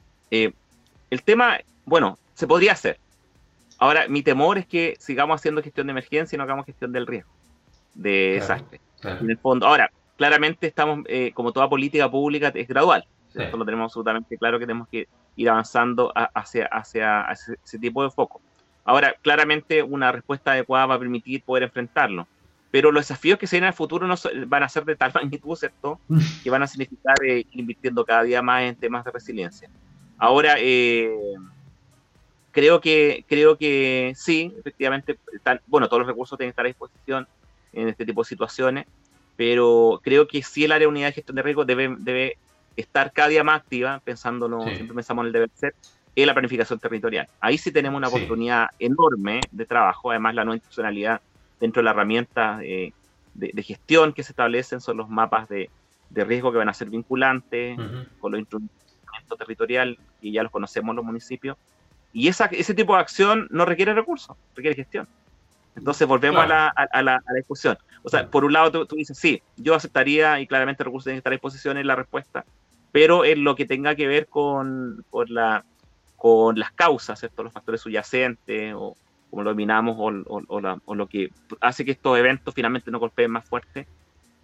El tema, bueno, se podría hacer. Ahora, mi temor es que sigamos haciendo gestión de emergencia y no hagamos gestión del riesgo, de desastre. claro. En el fondo, ahora, claramente estamos, eh, como toda política pública, es gradual. Sí. Esto lo tenemos absolutamente claro que tenemos que ir avanzando a- hacia, hacia, hacia ese tipo de foco. Ahora, claramente una respuesta adecuada va a permitir poder enfrentarlo. Pero los desafíos que se vienen al futuro no so- van a ser de tal magnitud, ¿cierto? Que van a significar eh, ir invirtiendo cada día más en temas de resiliencia. Ahora, eh, creo que creo que sí, efectivamente, están- bueno, todos los recursos tienen que estar a disposición en este tipo de situaciones, pero creo que sí el área de unidad de gestión de riesgo debe, debe estar cada día más activa, pensándolo, Sí. siempre pensamos en el deber ser, en la planificación territorial. Ahí sí tenemos una Sí. oportunidad enorme de trabajo, además la nueva institucionalidad dentro de la herramienta eh, de, de gestión que se establecen son los mapas de, de riesgo que van a ser vinculantes, Ujú. con los instrumentos territorial y ya los conocemos los municipios. Y esa, ese tipo de acción no requiere recursos, requiere gestión. Entonces volvemos Claro. a, la, a, a la, a la discusión. O sea, por un lado tú, tú dices, sí, yo aceptaría y claramente recursos tienen que estar a disposición en la respuesta, pero en lo que tenga que ver con, con, la, con las causas, ¿cierto? los factores subyacentes o como lo dominamos o, o- o la- o lo que hace que estos eventos finalmente no golpeen más fuerte,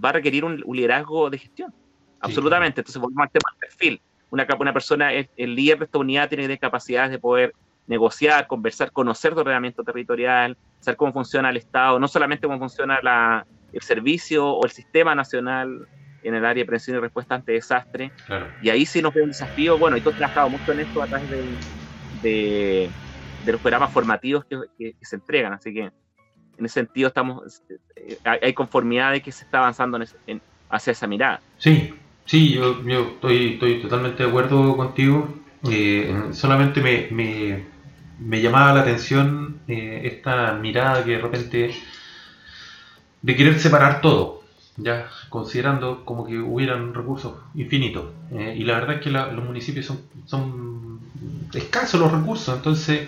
va a requerir un, un liderazgo de gestión. Absolutamente. Entonces volvemos al tema del perfil. Una, una persona, el, el líder de esta unidad tiene que tener capacidades de poder negociar, conversar, conocer de ordenamiento territorial, saber cómo funciona el Estado, no solamente cómo funciona la, el servicio o el sistema nacional en el área de prevención y respuesta ante desastre. Claro. Y ahí sí nos ve un desafío, bueno, y tú has trabajado mucho en esto a través del- de, de los programas formativos que, que- que se entregan, así que en ese sentido estamos, eh, hay hay conformidad de que se está avanzando en ese- en- hacia esa mirada. Sí, sí, yo, yo estoy, estoy totalmente de acuerdo contigo. Eh, solamente me, me, me llamaba la atención eh, esta mirada que de repente de querer separar todo. ya considerando como que hubieran recursos infinitos. Eh, y la verdad es que la- los municipios son, escasos los recursos, entonces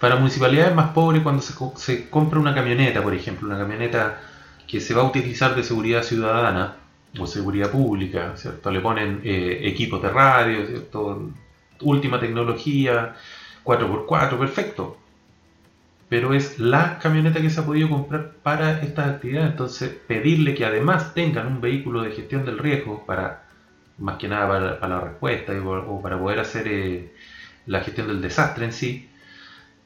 para municipalidades más pobres cuando se, se compra una camioneta, por ejemplo, una camioneta que se va a utilizar de seguridad ciudadana o seguridad pública, ¿cierto? Le ponen eh, equipos de radio, ¿cierto? Última tecnología, 4x4, perfecto. Pero es la camioneta que se ha podido comprar para estas actividades, entonces pedirle que además tengan un vehículo de gestión del riesgo para, más que nada para, la respuesta y o para poder hacer eh, la gestión del desastre en sí,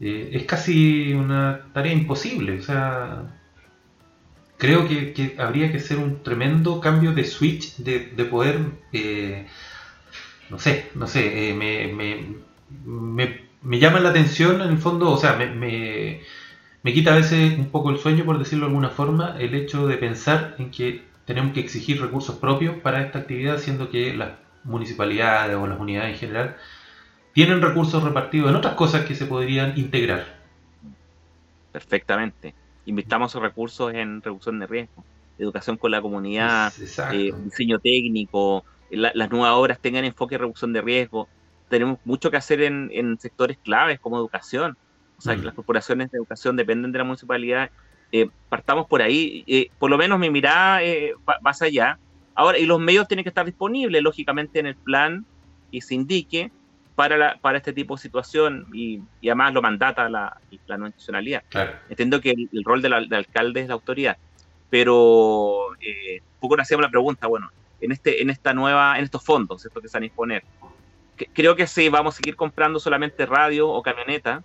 eh, es casi una tarea imposible. O sea, creo que, habría que hacer un tremendo cambio de switch de, de poder, eh, no sé, no sé, me, me llama la atención en el fondo, o sea, me, me, me quita a veces un poco el sueño, por decirlo de alguna forma, el hecho de pensar en que tenemos que exigir recursos propios para esta actividad, siendo que las municipalidades o las unidades en general tienen recursos repartidos en otras cosas que se podrían integrar. Perfectamente. Invirtamos esos recursos en reducción de riesgo, educación con la comunidad, eh, diseño técnico, la- las nuevas obras tengan enfoque en reducción de riesgo. Tenemos mucho que hacer en, en sectores claves como educación. O sea, que Mm. las corporaciones de educación dependen de la municipalidad. Eh, partamos por ahí. eh, por lo menos mi mirada eh, va más allá. Ahora, y los medios tienen que estar disponibles, lógicamente, en el plan y se indique para, la- para este tipo de situación y, y además lo mandata la, la no institucionalidad. Claro. Entiendo que el, el rol del, del alcalde es la autoridad, pero eh, poco nos hacíamos la pregunta, bueno, en este, en esta nueva, en estos fondos, ¿cierto? que se van a disponer, que- creo que sí, vamos a seguir comprando solamente radio o camioneta,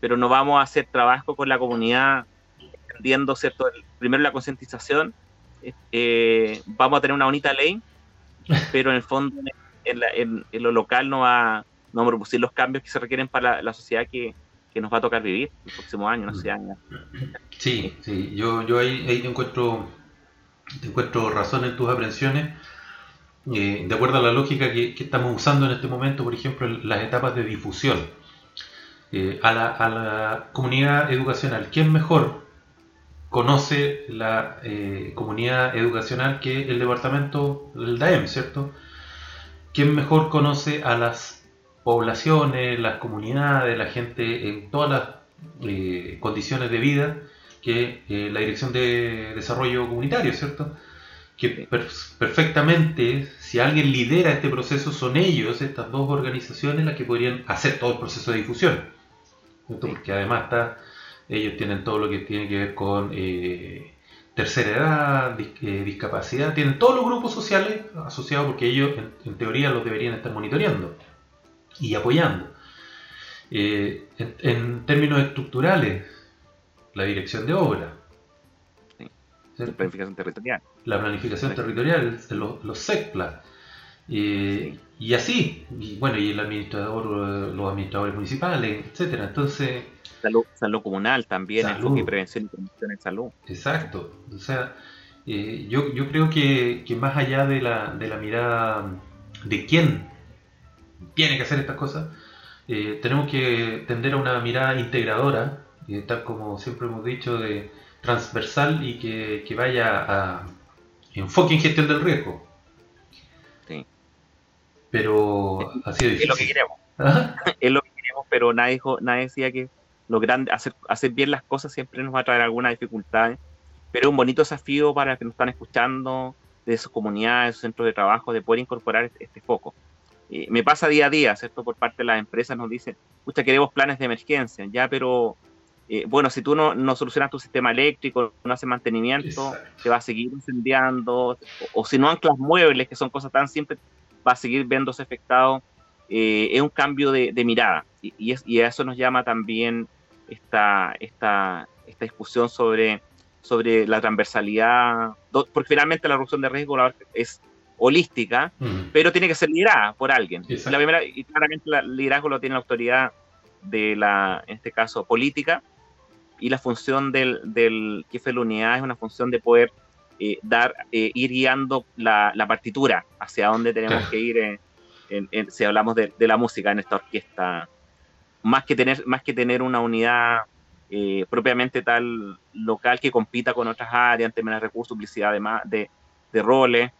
pero no vamos a hacer trabajo con la comunidad, entendiendo, ¿cierto? El- primero la concientización, eh, eh, vamos a tener una bonita ley, pero en el fondo, en, la- en- en lo local no va, no vamos a producir los cambios que se requieren para la, la sociedad que, que nos va a tocar vivir el próximo año, no sé, años. Sí, sí, yo, yo ahí, ahí te encuentro, te encuentro razón en tus aprensiones. Eh, de acuerdo a la lógica que, estamos usando en este momento, por ejemplo, las etapas de difusión. Eh, a, la, comunidad educacional, ¿quién mejor conoce la eh, comunidad educacional que el departamento del DAEM, ¿cierto? ¿Quién mejor conoce a las poblaciones, las comunidades, la gente en todas las condiciones de vida que la Dirección de Desarrollo Comunitario, ¿cierto? Que per- perfectamente, si alguien lidera este proceso, son ellos, estas dos organizaciones, las que podrían hacer todo el proceso de difusión. Porque además está, ellos tienen todo lo que tiene que ver con eh, tercera edad, dis- eh, discapacidad, tienen todos los grupos sociales asociados porque ellos en, en teoría los deberían estar monitoreando y apoyando. Eh, en, en términos estructurales, la dirección de obra, Sí. planificación territorial. La planificación territorial, los, los SECPLA, eh, y así, y bueno, y el administrador, los administradores municipales, etcétera. Entonces, Salud, salud comunal también, Salud. enfoque y prevención y promoción en salud. exacto. O sea, eh, yo, yo creo que, que más allá de la, de la mirada de quién tiene que hacer estas cosas, eh, tenemos que tender a una mirada integradora, tal como siempre hemos dicho, de transversal y que, que vaya a enfoque en gestión del riesgo. Sí. Pero ha sido Es lo que difícil. queremos, es lo que queremos, pero nadie, nadie decía que lo grande, hacer, hacer bien las cosas siempre nos va a traer alguna dificultad, pero es un bonito desafío para los que nos están escuchando, de sus comunidades, de sus centros de trabajo, de poder incorporar este, este foco. Eh, me pasa día a día, ¿cierto? Por parte de las empresas nos dicen, pucha, queremos planes de emergencia, ya, pero eh, bueno, si tú no, no solucionas tu sistema eléctrico, no haces mantenimiento, Exacto. se va a seguir incendiando, o, o si no anclas muebles, que son cosas tan simples, va a seguir viéndose afectado. Eh, es un cambio de, de mirada y, y, es- y a eso nos llama también esta, esta, esta discusión sobre, sobre la transversalidad, porque finalmente la reducción de riesgo es holística, Mm. pero tiene que ser liderada por alguien. Exacto. La primera, y claramente la- el liderazgo lo tiene la autoridad de la, en este caso, política, y la función del, del jefe de la unidad es una función de poder eh, dar, eh, ir guiando la, la partitura hacia dónde tenemos Claro. que ir en- en- si hablamos de, de la música en esta orquesta. Más que tener, más que tener una unidad eh, propiamente tal local que compita con otras áreas en términos de recursos, publicidad, además de, de roles.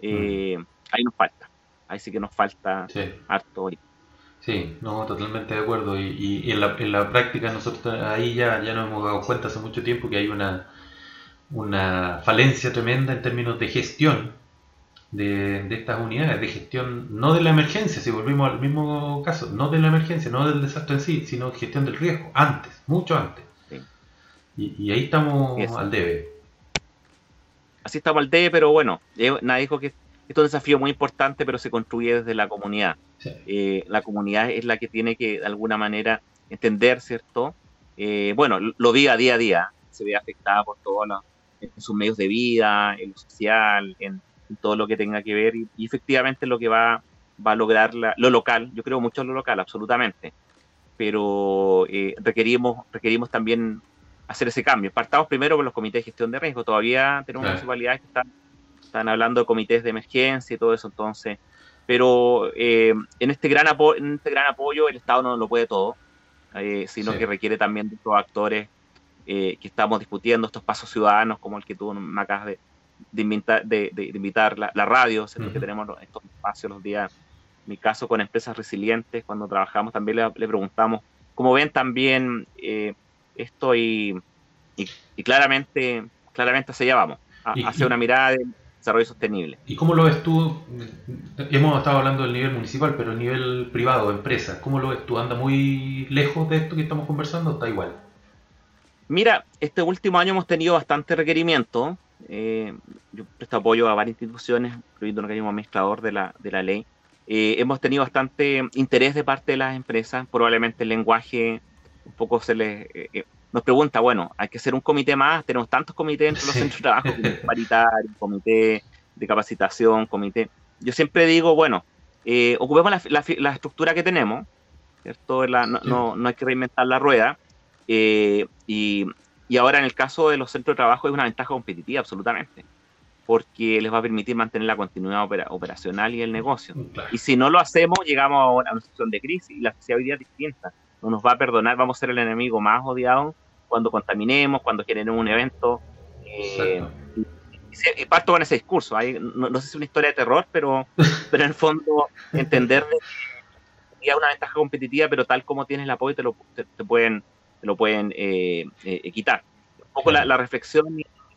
Eh, Ahí nos falta. Ahí sí que nos falta Sí. harto. Sí, no, totalmente de acuerdo. Y, y- y en, la, en la práctica nosotros ahí ya, ya nos hemos dado cuenta hace mucho tiempo que hay una, una falencia tremenda en términos de gestión de, de estas unidades, de gestión no de la emergencia, si volvimos al mismo caso, no de la emergencia, no del desastre en sí, sino gestión del riesgo, antes, mucho antes. Sí. Y, y ahí estamos Eso. al debe. Así estamos al D, pero bueno, eh, nadie dijo que esto es un desafío muy importante, pero se construye desde la comunidad. Eh, la comunidad es la que tiene que, de alguna manera, entender, ¿cierto? Eh, bueno, lo- vive a día a día, se ve afectada por todos sus medios de vida, en lo social, en, en todo lo que tenga que ver, y, y efectivamente lo que va, va a lograr la- lo local, yo creo mucho en lo local, absolutamente, pero eh, requerimos, requerimos también hacer ese cambio. Partamos primero con los comités de gestión de riesgo, todavía tenemos municipalidades que están, están hablando de comités de emergencia y todo eso, entonces pero eh, en, este gran en este gran apoyo el Estado no lo puede todo, eh, sino Sí. que requiere también de estos actores eh, que estamos discutiendo, estos pasos ciudadanos como el que tú me acabas de, de invitar, de, de- de invitar la, la radio, ¿cierto? que tenemos estos espacios los días, en mi caso con empresas resilientes, cuando trabajamos también le, le preguntamos cómo ven también esto y, y- y claramente, claramente hacia allá vamos, a- Y- hacia una mirada de desarrollo sostenible. ¿Y cómo lo ves tú? Hemos estado hablando del nivel municipal, pero el nivel privado, empresa, ¿cómo lo ves tú? ¿Anda muy lejos de esto que estamos conversando o está igual? Mira, este último año hemos tenido bastante requerimiento. eh, yo presto apoyo a varias instituciones, incluyendo un organismo administrador de la, de la ley. Eh, hemos tenido bastante interés de parte de las empresas. Probablemente el lenguaje un poco se les... eh, nos pregunta, bueno, hay que hacer un comité más. Tenemos tantos comités entre los Sí. centros de trabajo, comité paritario, comité de capacitación, comité... Yo siempre digo, bueno, eh, ocupemos la, la- la estructura que tenemos, ¿cierto? La- no, Sí. no- no hay que reinventar la rueda. Eh, y, y ahora en el caso de los centros de trabajo es una ventaja competitiva, absolutamente, porque les va a permitir mantener la continuidad opera- operacional y el negocio. Claro. Y si no lo hacemos, llegamos a una, situación de crisis y la sociedad hoy día es distinta. No nos va a perdonar, vamos a ser el enemigo más odiado cuando contaminemos, cuando generemos un evento. eh, y y parto con ese discurso. Ahí, no, no sé si es una historia de terror, pero, pero en el fondo entender de que hay una ventaja competitiva, pero tal como tienes el apoyo te lo, te, te pueden, te lo pueden eh, eh, quitar. Un poco la, Claro. la reflexión,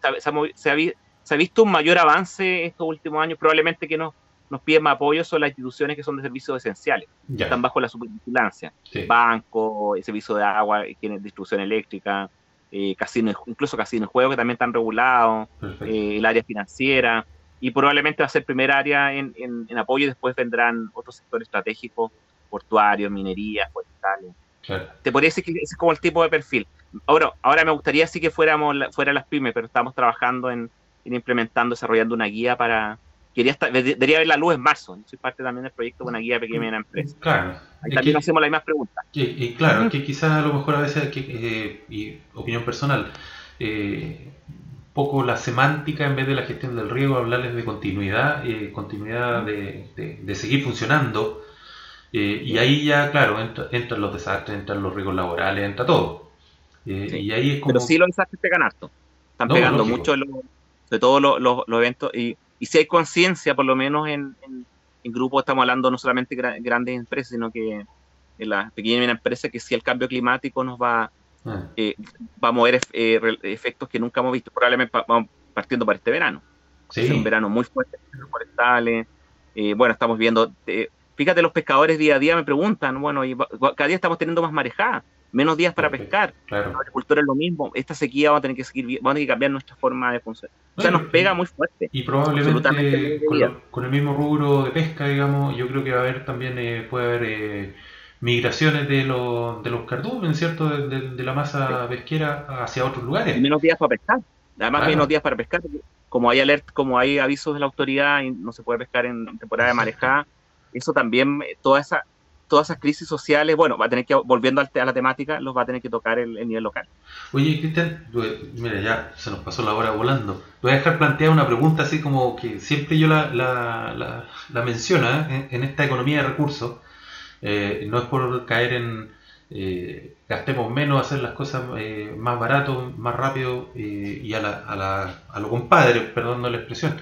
se, ha, se ha se ha visto un mayor avance estos últimos años, probablemente que nos, nos piden más apoyo son las instituciones que son de servicios esenciales, Ya. están bajo la supervigilancia Sí. banco, el servicio de agua, tiene distribución eléctrica, eh, casino, incluso casino y juego que también están regulados, eh, el área financiera, y probablemente va a ser primer área en, en- en apoyo y después vendrán otros sectores estratégicos, portuarios, minería, forestales. Claro. Te podría decir que ese es como el tipo de perfil. Ahora, ahora me gustaría sí que fuéramos la- fuera las pymes, pero estamos trabajando en, en implementando, desarrollando una guía para... Quería estar, debería ver la luz en marzo. Yo soy parte también del proyecto de una guía pequeña y mediana empresa. Claro. Ahí también que- hacemos las mismas preguntas. que- y claro, es que quizás a lo mejor a veces, que, eh, y opinión personal, eh, poco la semántica en vez de la gestión del riesgo, hablarles de continuidad, eh, continuidad de, de- de seguir funcionando. eh, y ahí ya, claro, entra- entran los desastres, entran los riesgos laborales, entra todo. Eh, Sí. Y ahí es como... Pero sí los desastres pegan harto. Están No, pegando lógico. mucho los- de todos los, los- los eventos. Y, y si hay conciencia, por lo menos en, en, en grupos, estamos hablando no solamente de gra- grandes empresas, sino que en las pequeñas y medianas empresas, que si el cambio climático nos va, Ah, eh, va a mover eh, efectos que nunca hemos visto, probablemente pa- vamos partiendo para este verano. sí, Es un verano muy fuerte forestales. Eh, bueno, estamos viendo, eh, fíjate, los pescadores día a día me preguntan, bueno, y cada día estamos teniendo más marejadas, menos días para pescar claro. la agricultura es lo mismo. Esta sequía vamos a tener que seguir, vamos a tener que cambiar nuestra forma de funcionar. O sea, No, nos y- pega muy fuerte. Y probablemente con, medida. lo- con el mismo rubro de pesca, digamos, yo creo que va a haber también, eh, puede haber eh, migraciones de los, de los cardumen, ¿cierto? De, de- de la masa pesquera hacia otros Y lugares. menos días para pescar. Además, Claro. menos días para pescar. Como hay alert, como hay avisos de la autoridad y no se puede pescar en temporada de marejada, eso también, eh, toda esa, todas esas crisis sociales, bueno, va a tener que, volviendo a la temática, los va a tener que tocar el, el nivel local. Oye, Cristian, mira, ya se nos pasó la hora volando. Te voy a dejar plantear una pregunta así como que siempre yo la, la, la, la menciono ¿eh? en, en esta economía de recursos. Eh, no es por caer en eh, gastemos menos, hacer las cosas más barato, más rápido y a, la, a, la, a lo compadre, perdón la expresión.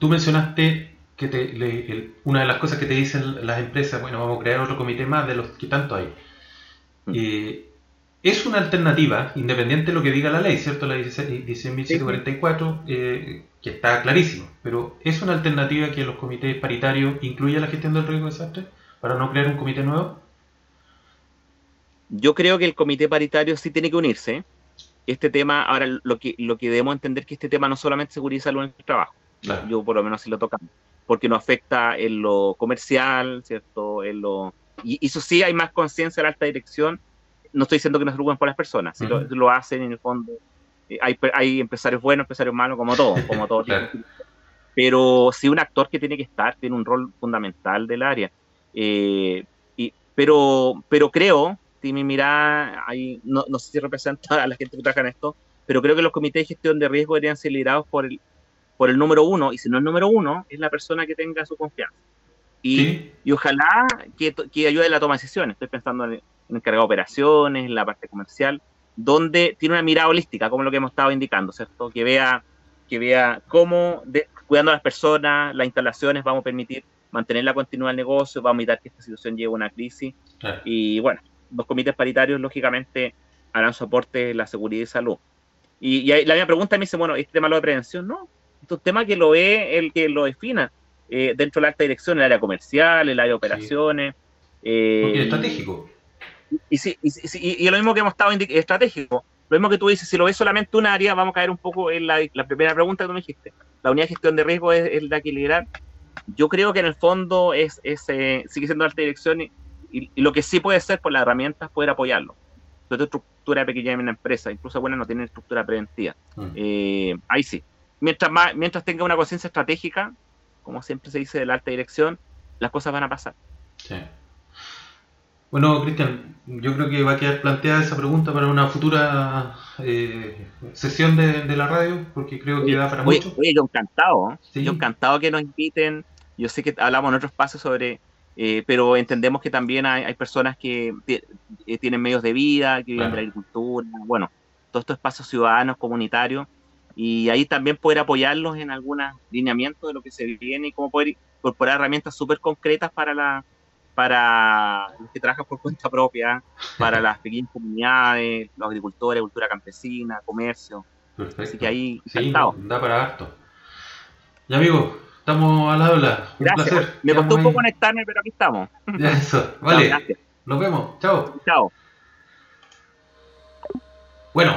Tú mencionaste que te- le- el- una de las cosas que te dicen las empresas, bueno, vamos a crear otro comité más de los que tanto hay. Mm. Eh, es una alternativa, independiente de lo que diga la ley, ¿cierto? La 16 16.144, eh, que está clarísimo, pero es una alternativa que los comités paritarios incluya la gestión del riesgo de desastre para no crear un comité nuevo. Yo creo que el comité paritario sí tiene que unirse. Este tema, ahora lo que, lo que debemos entender que este tema no solamente seguridad y salud en el trabajo, Claro. yo por lo menos sí lo tocamos, porque nos afecta en lo comercial, ¿cierto? En lo, y y eso sí hay más conciencia de la alta dirección. No estoy diciendo que no se preocupen por las personas, si lo, lo hacen en el fondo. eh, Hay, hay empresarios buenos, empresarios malos, como todo, como todo. Claro. Pero sí un actor que tiene que estar, tiene un rol fundamental del área. Eh, y, pero, pero creo, si mi mirada, ahí, no, no sé si representa a la gente que trabaja en esto, pero creo que los comités de gestión de riesgo deberían ser liderados por el, por el número uno, y si no el número uno, es la persona que tenga su confianza. Y, Sí. y ojalá que, que ayude en la toma de decisiones. Estoy pensando en, en el encargado de operaciones, en la parte comercial, donde tiene una mirada holística, como lo que hemos estado indicando, ¿cierto? Que vea, que vea cómo, de- cuidando a las personas, las instalaciones, vamos a permitir mantener la continuidad del negocio, vamos a evitar que esta situación lleve a una crisis. Claro. Y bueno, los comités paritarios, lógicamente, harán su aporte en la seguridad y salud. Y, y ahí la misma pregunta me dice, bueno, este tema lo de prevención, no, es un tema que lo ve el que lo defina eh, dentro de la alta dirección, el área comercial, el área de operaciones. eh, Porque es estratégico. y, sí, y, sí, y- y lo mismo que hemos estado estratégico. Lo mismo que tú dices, si lo ves solamente un área, vamos a caer un poco en la, la primera pregunta que tú me dijiste. La unidad de gestión de riesgo es, es la que liderar. Yo creo que en el fondo es, es, eh, sigue siendo alta dirección y, lo que sí puede ser por las herramientas poder apoyarlo. Sobre todo estructura pequeña y una empresa, incluso buenas no tienen estructura preventiva. Mm. Eh, ahí sí. Mientras, más, mientras tenga una conciencia estratégica, como siempre se dice de la alta dirección, las cosas van a pasar. Sí. Bueno, Cristian, yo creo que va a quedar planteada esa pregunta para una futura eh, sesión de, de la radio, porque creo que da para Oye, mucho. oye, yo encantado, ¿eh? Sí. yo encantado que nos inviten. Yo sé que hablamos en otros espacios sobre, eh, pero entendemos que también hay, hay personas que eh, tienen medios de vida, que viven de la agricultura, bueno, todos estos espacios ciudadanos, comunitarios, y ahí también poder apoyarlos en algunos lineamientos de lo que se viene y cómo poder incorporar herramientas súper concretas para la para los que trabajan por cuenta propia, para las pequeñas comunidades, los agricultores, agricultura campesina, comercio. Perfecto. Así que ahí, Sí, da para harto. Y amigos, estamos al habla. Un Gracias. placer. Me costó un poco conectarme, pero aquí estamos. Eso, vale. Nos vemos. Chao. Chao. Bueno,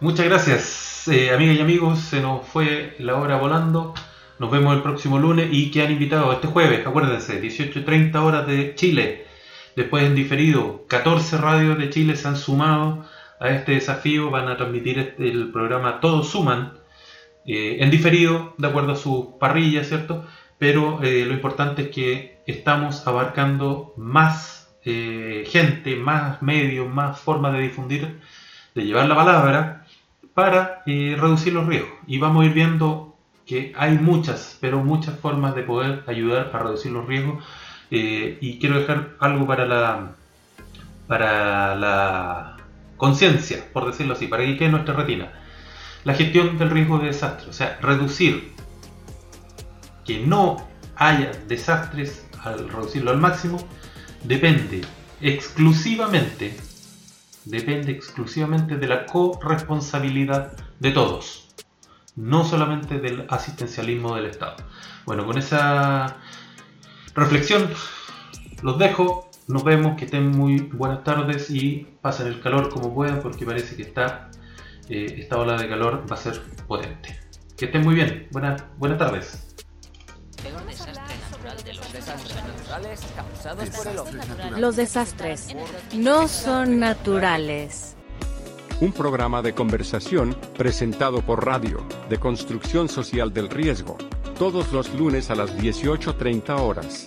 muchas gracias, eh, amigas y amigos. Se nos fue la hora volando. Nos vemos el próximo lunes y que han invitado este jueves, acuérdense, 18.30 horas de Chile. Después en diferido, 14 radios de Chile se han sumado a este desafío. Van a transmitir este- el programa Todos Suman eh, en diferido, de acuerdo a sus parrillas, ¿cierto? Pero eh, lo importante es que estamos abarcando más gente, más medios, más formas de difundir de llevar la palabra para eh, reducir los riesgos. Y vamos a ir viendo que hay muchas, pero muchas formas de poder ayudar a reducir los riesgos. Eh, y quiero dejar algo para la, para la conciencia, por decirlo así, para que quede en nuestra retina. La gestión del riesgo de desastre, o sea, reducir que no haya desastres al reducirlo al máximo, depende exclusivamente depende exclusivamente de la corresponsabilidad de todos, no solamente del asistencialismo del Estado. Bueno, con esa reflexión los dejo, nos vemos, que estén muy buenas tardes y pasen el calor como puedan porque parece que está, eh, esta ola de calor va a ser potente. Que estén muy bien, buenas, buenas tardes. De los desastres naturales causados por el hombre. Los desastres no son naturales. Un programa de conversación presentado por Radio, de Construcción Social del Riesgo, todos los lunes a las 18.30 horas.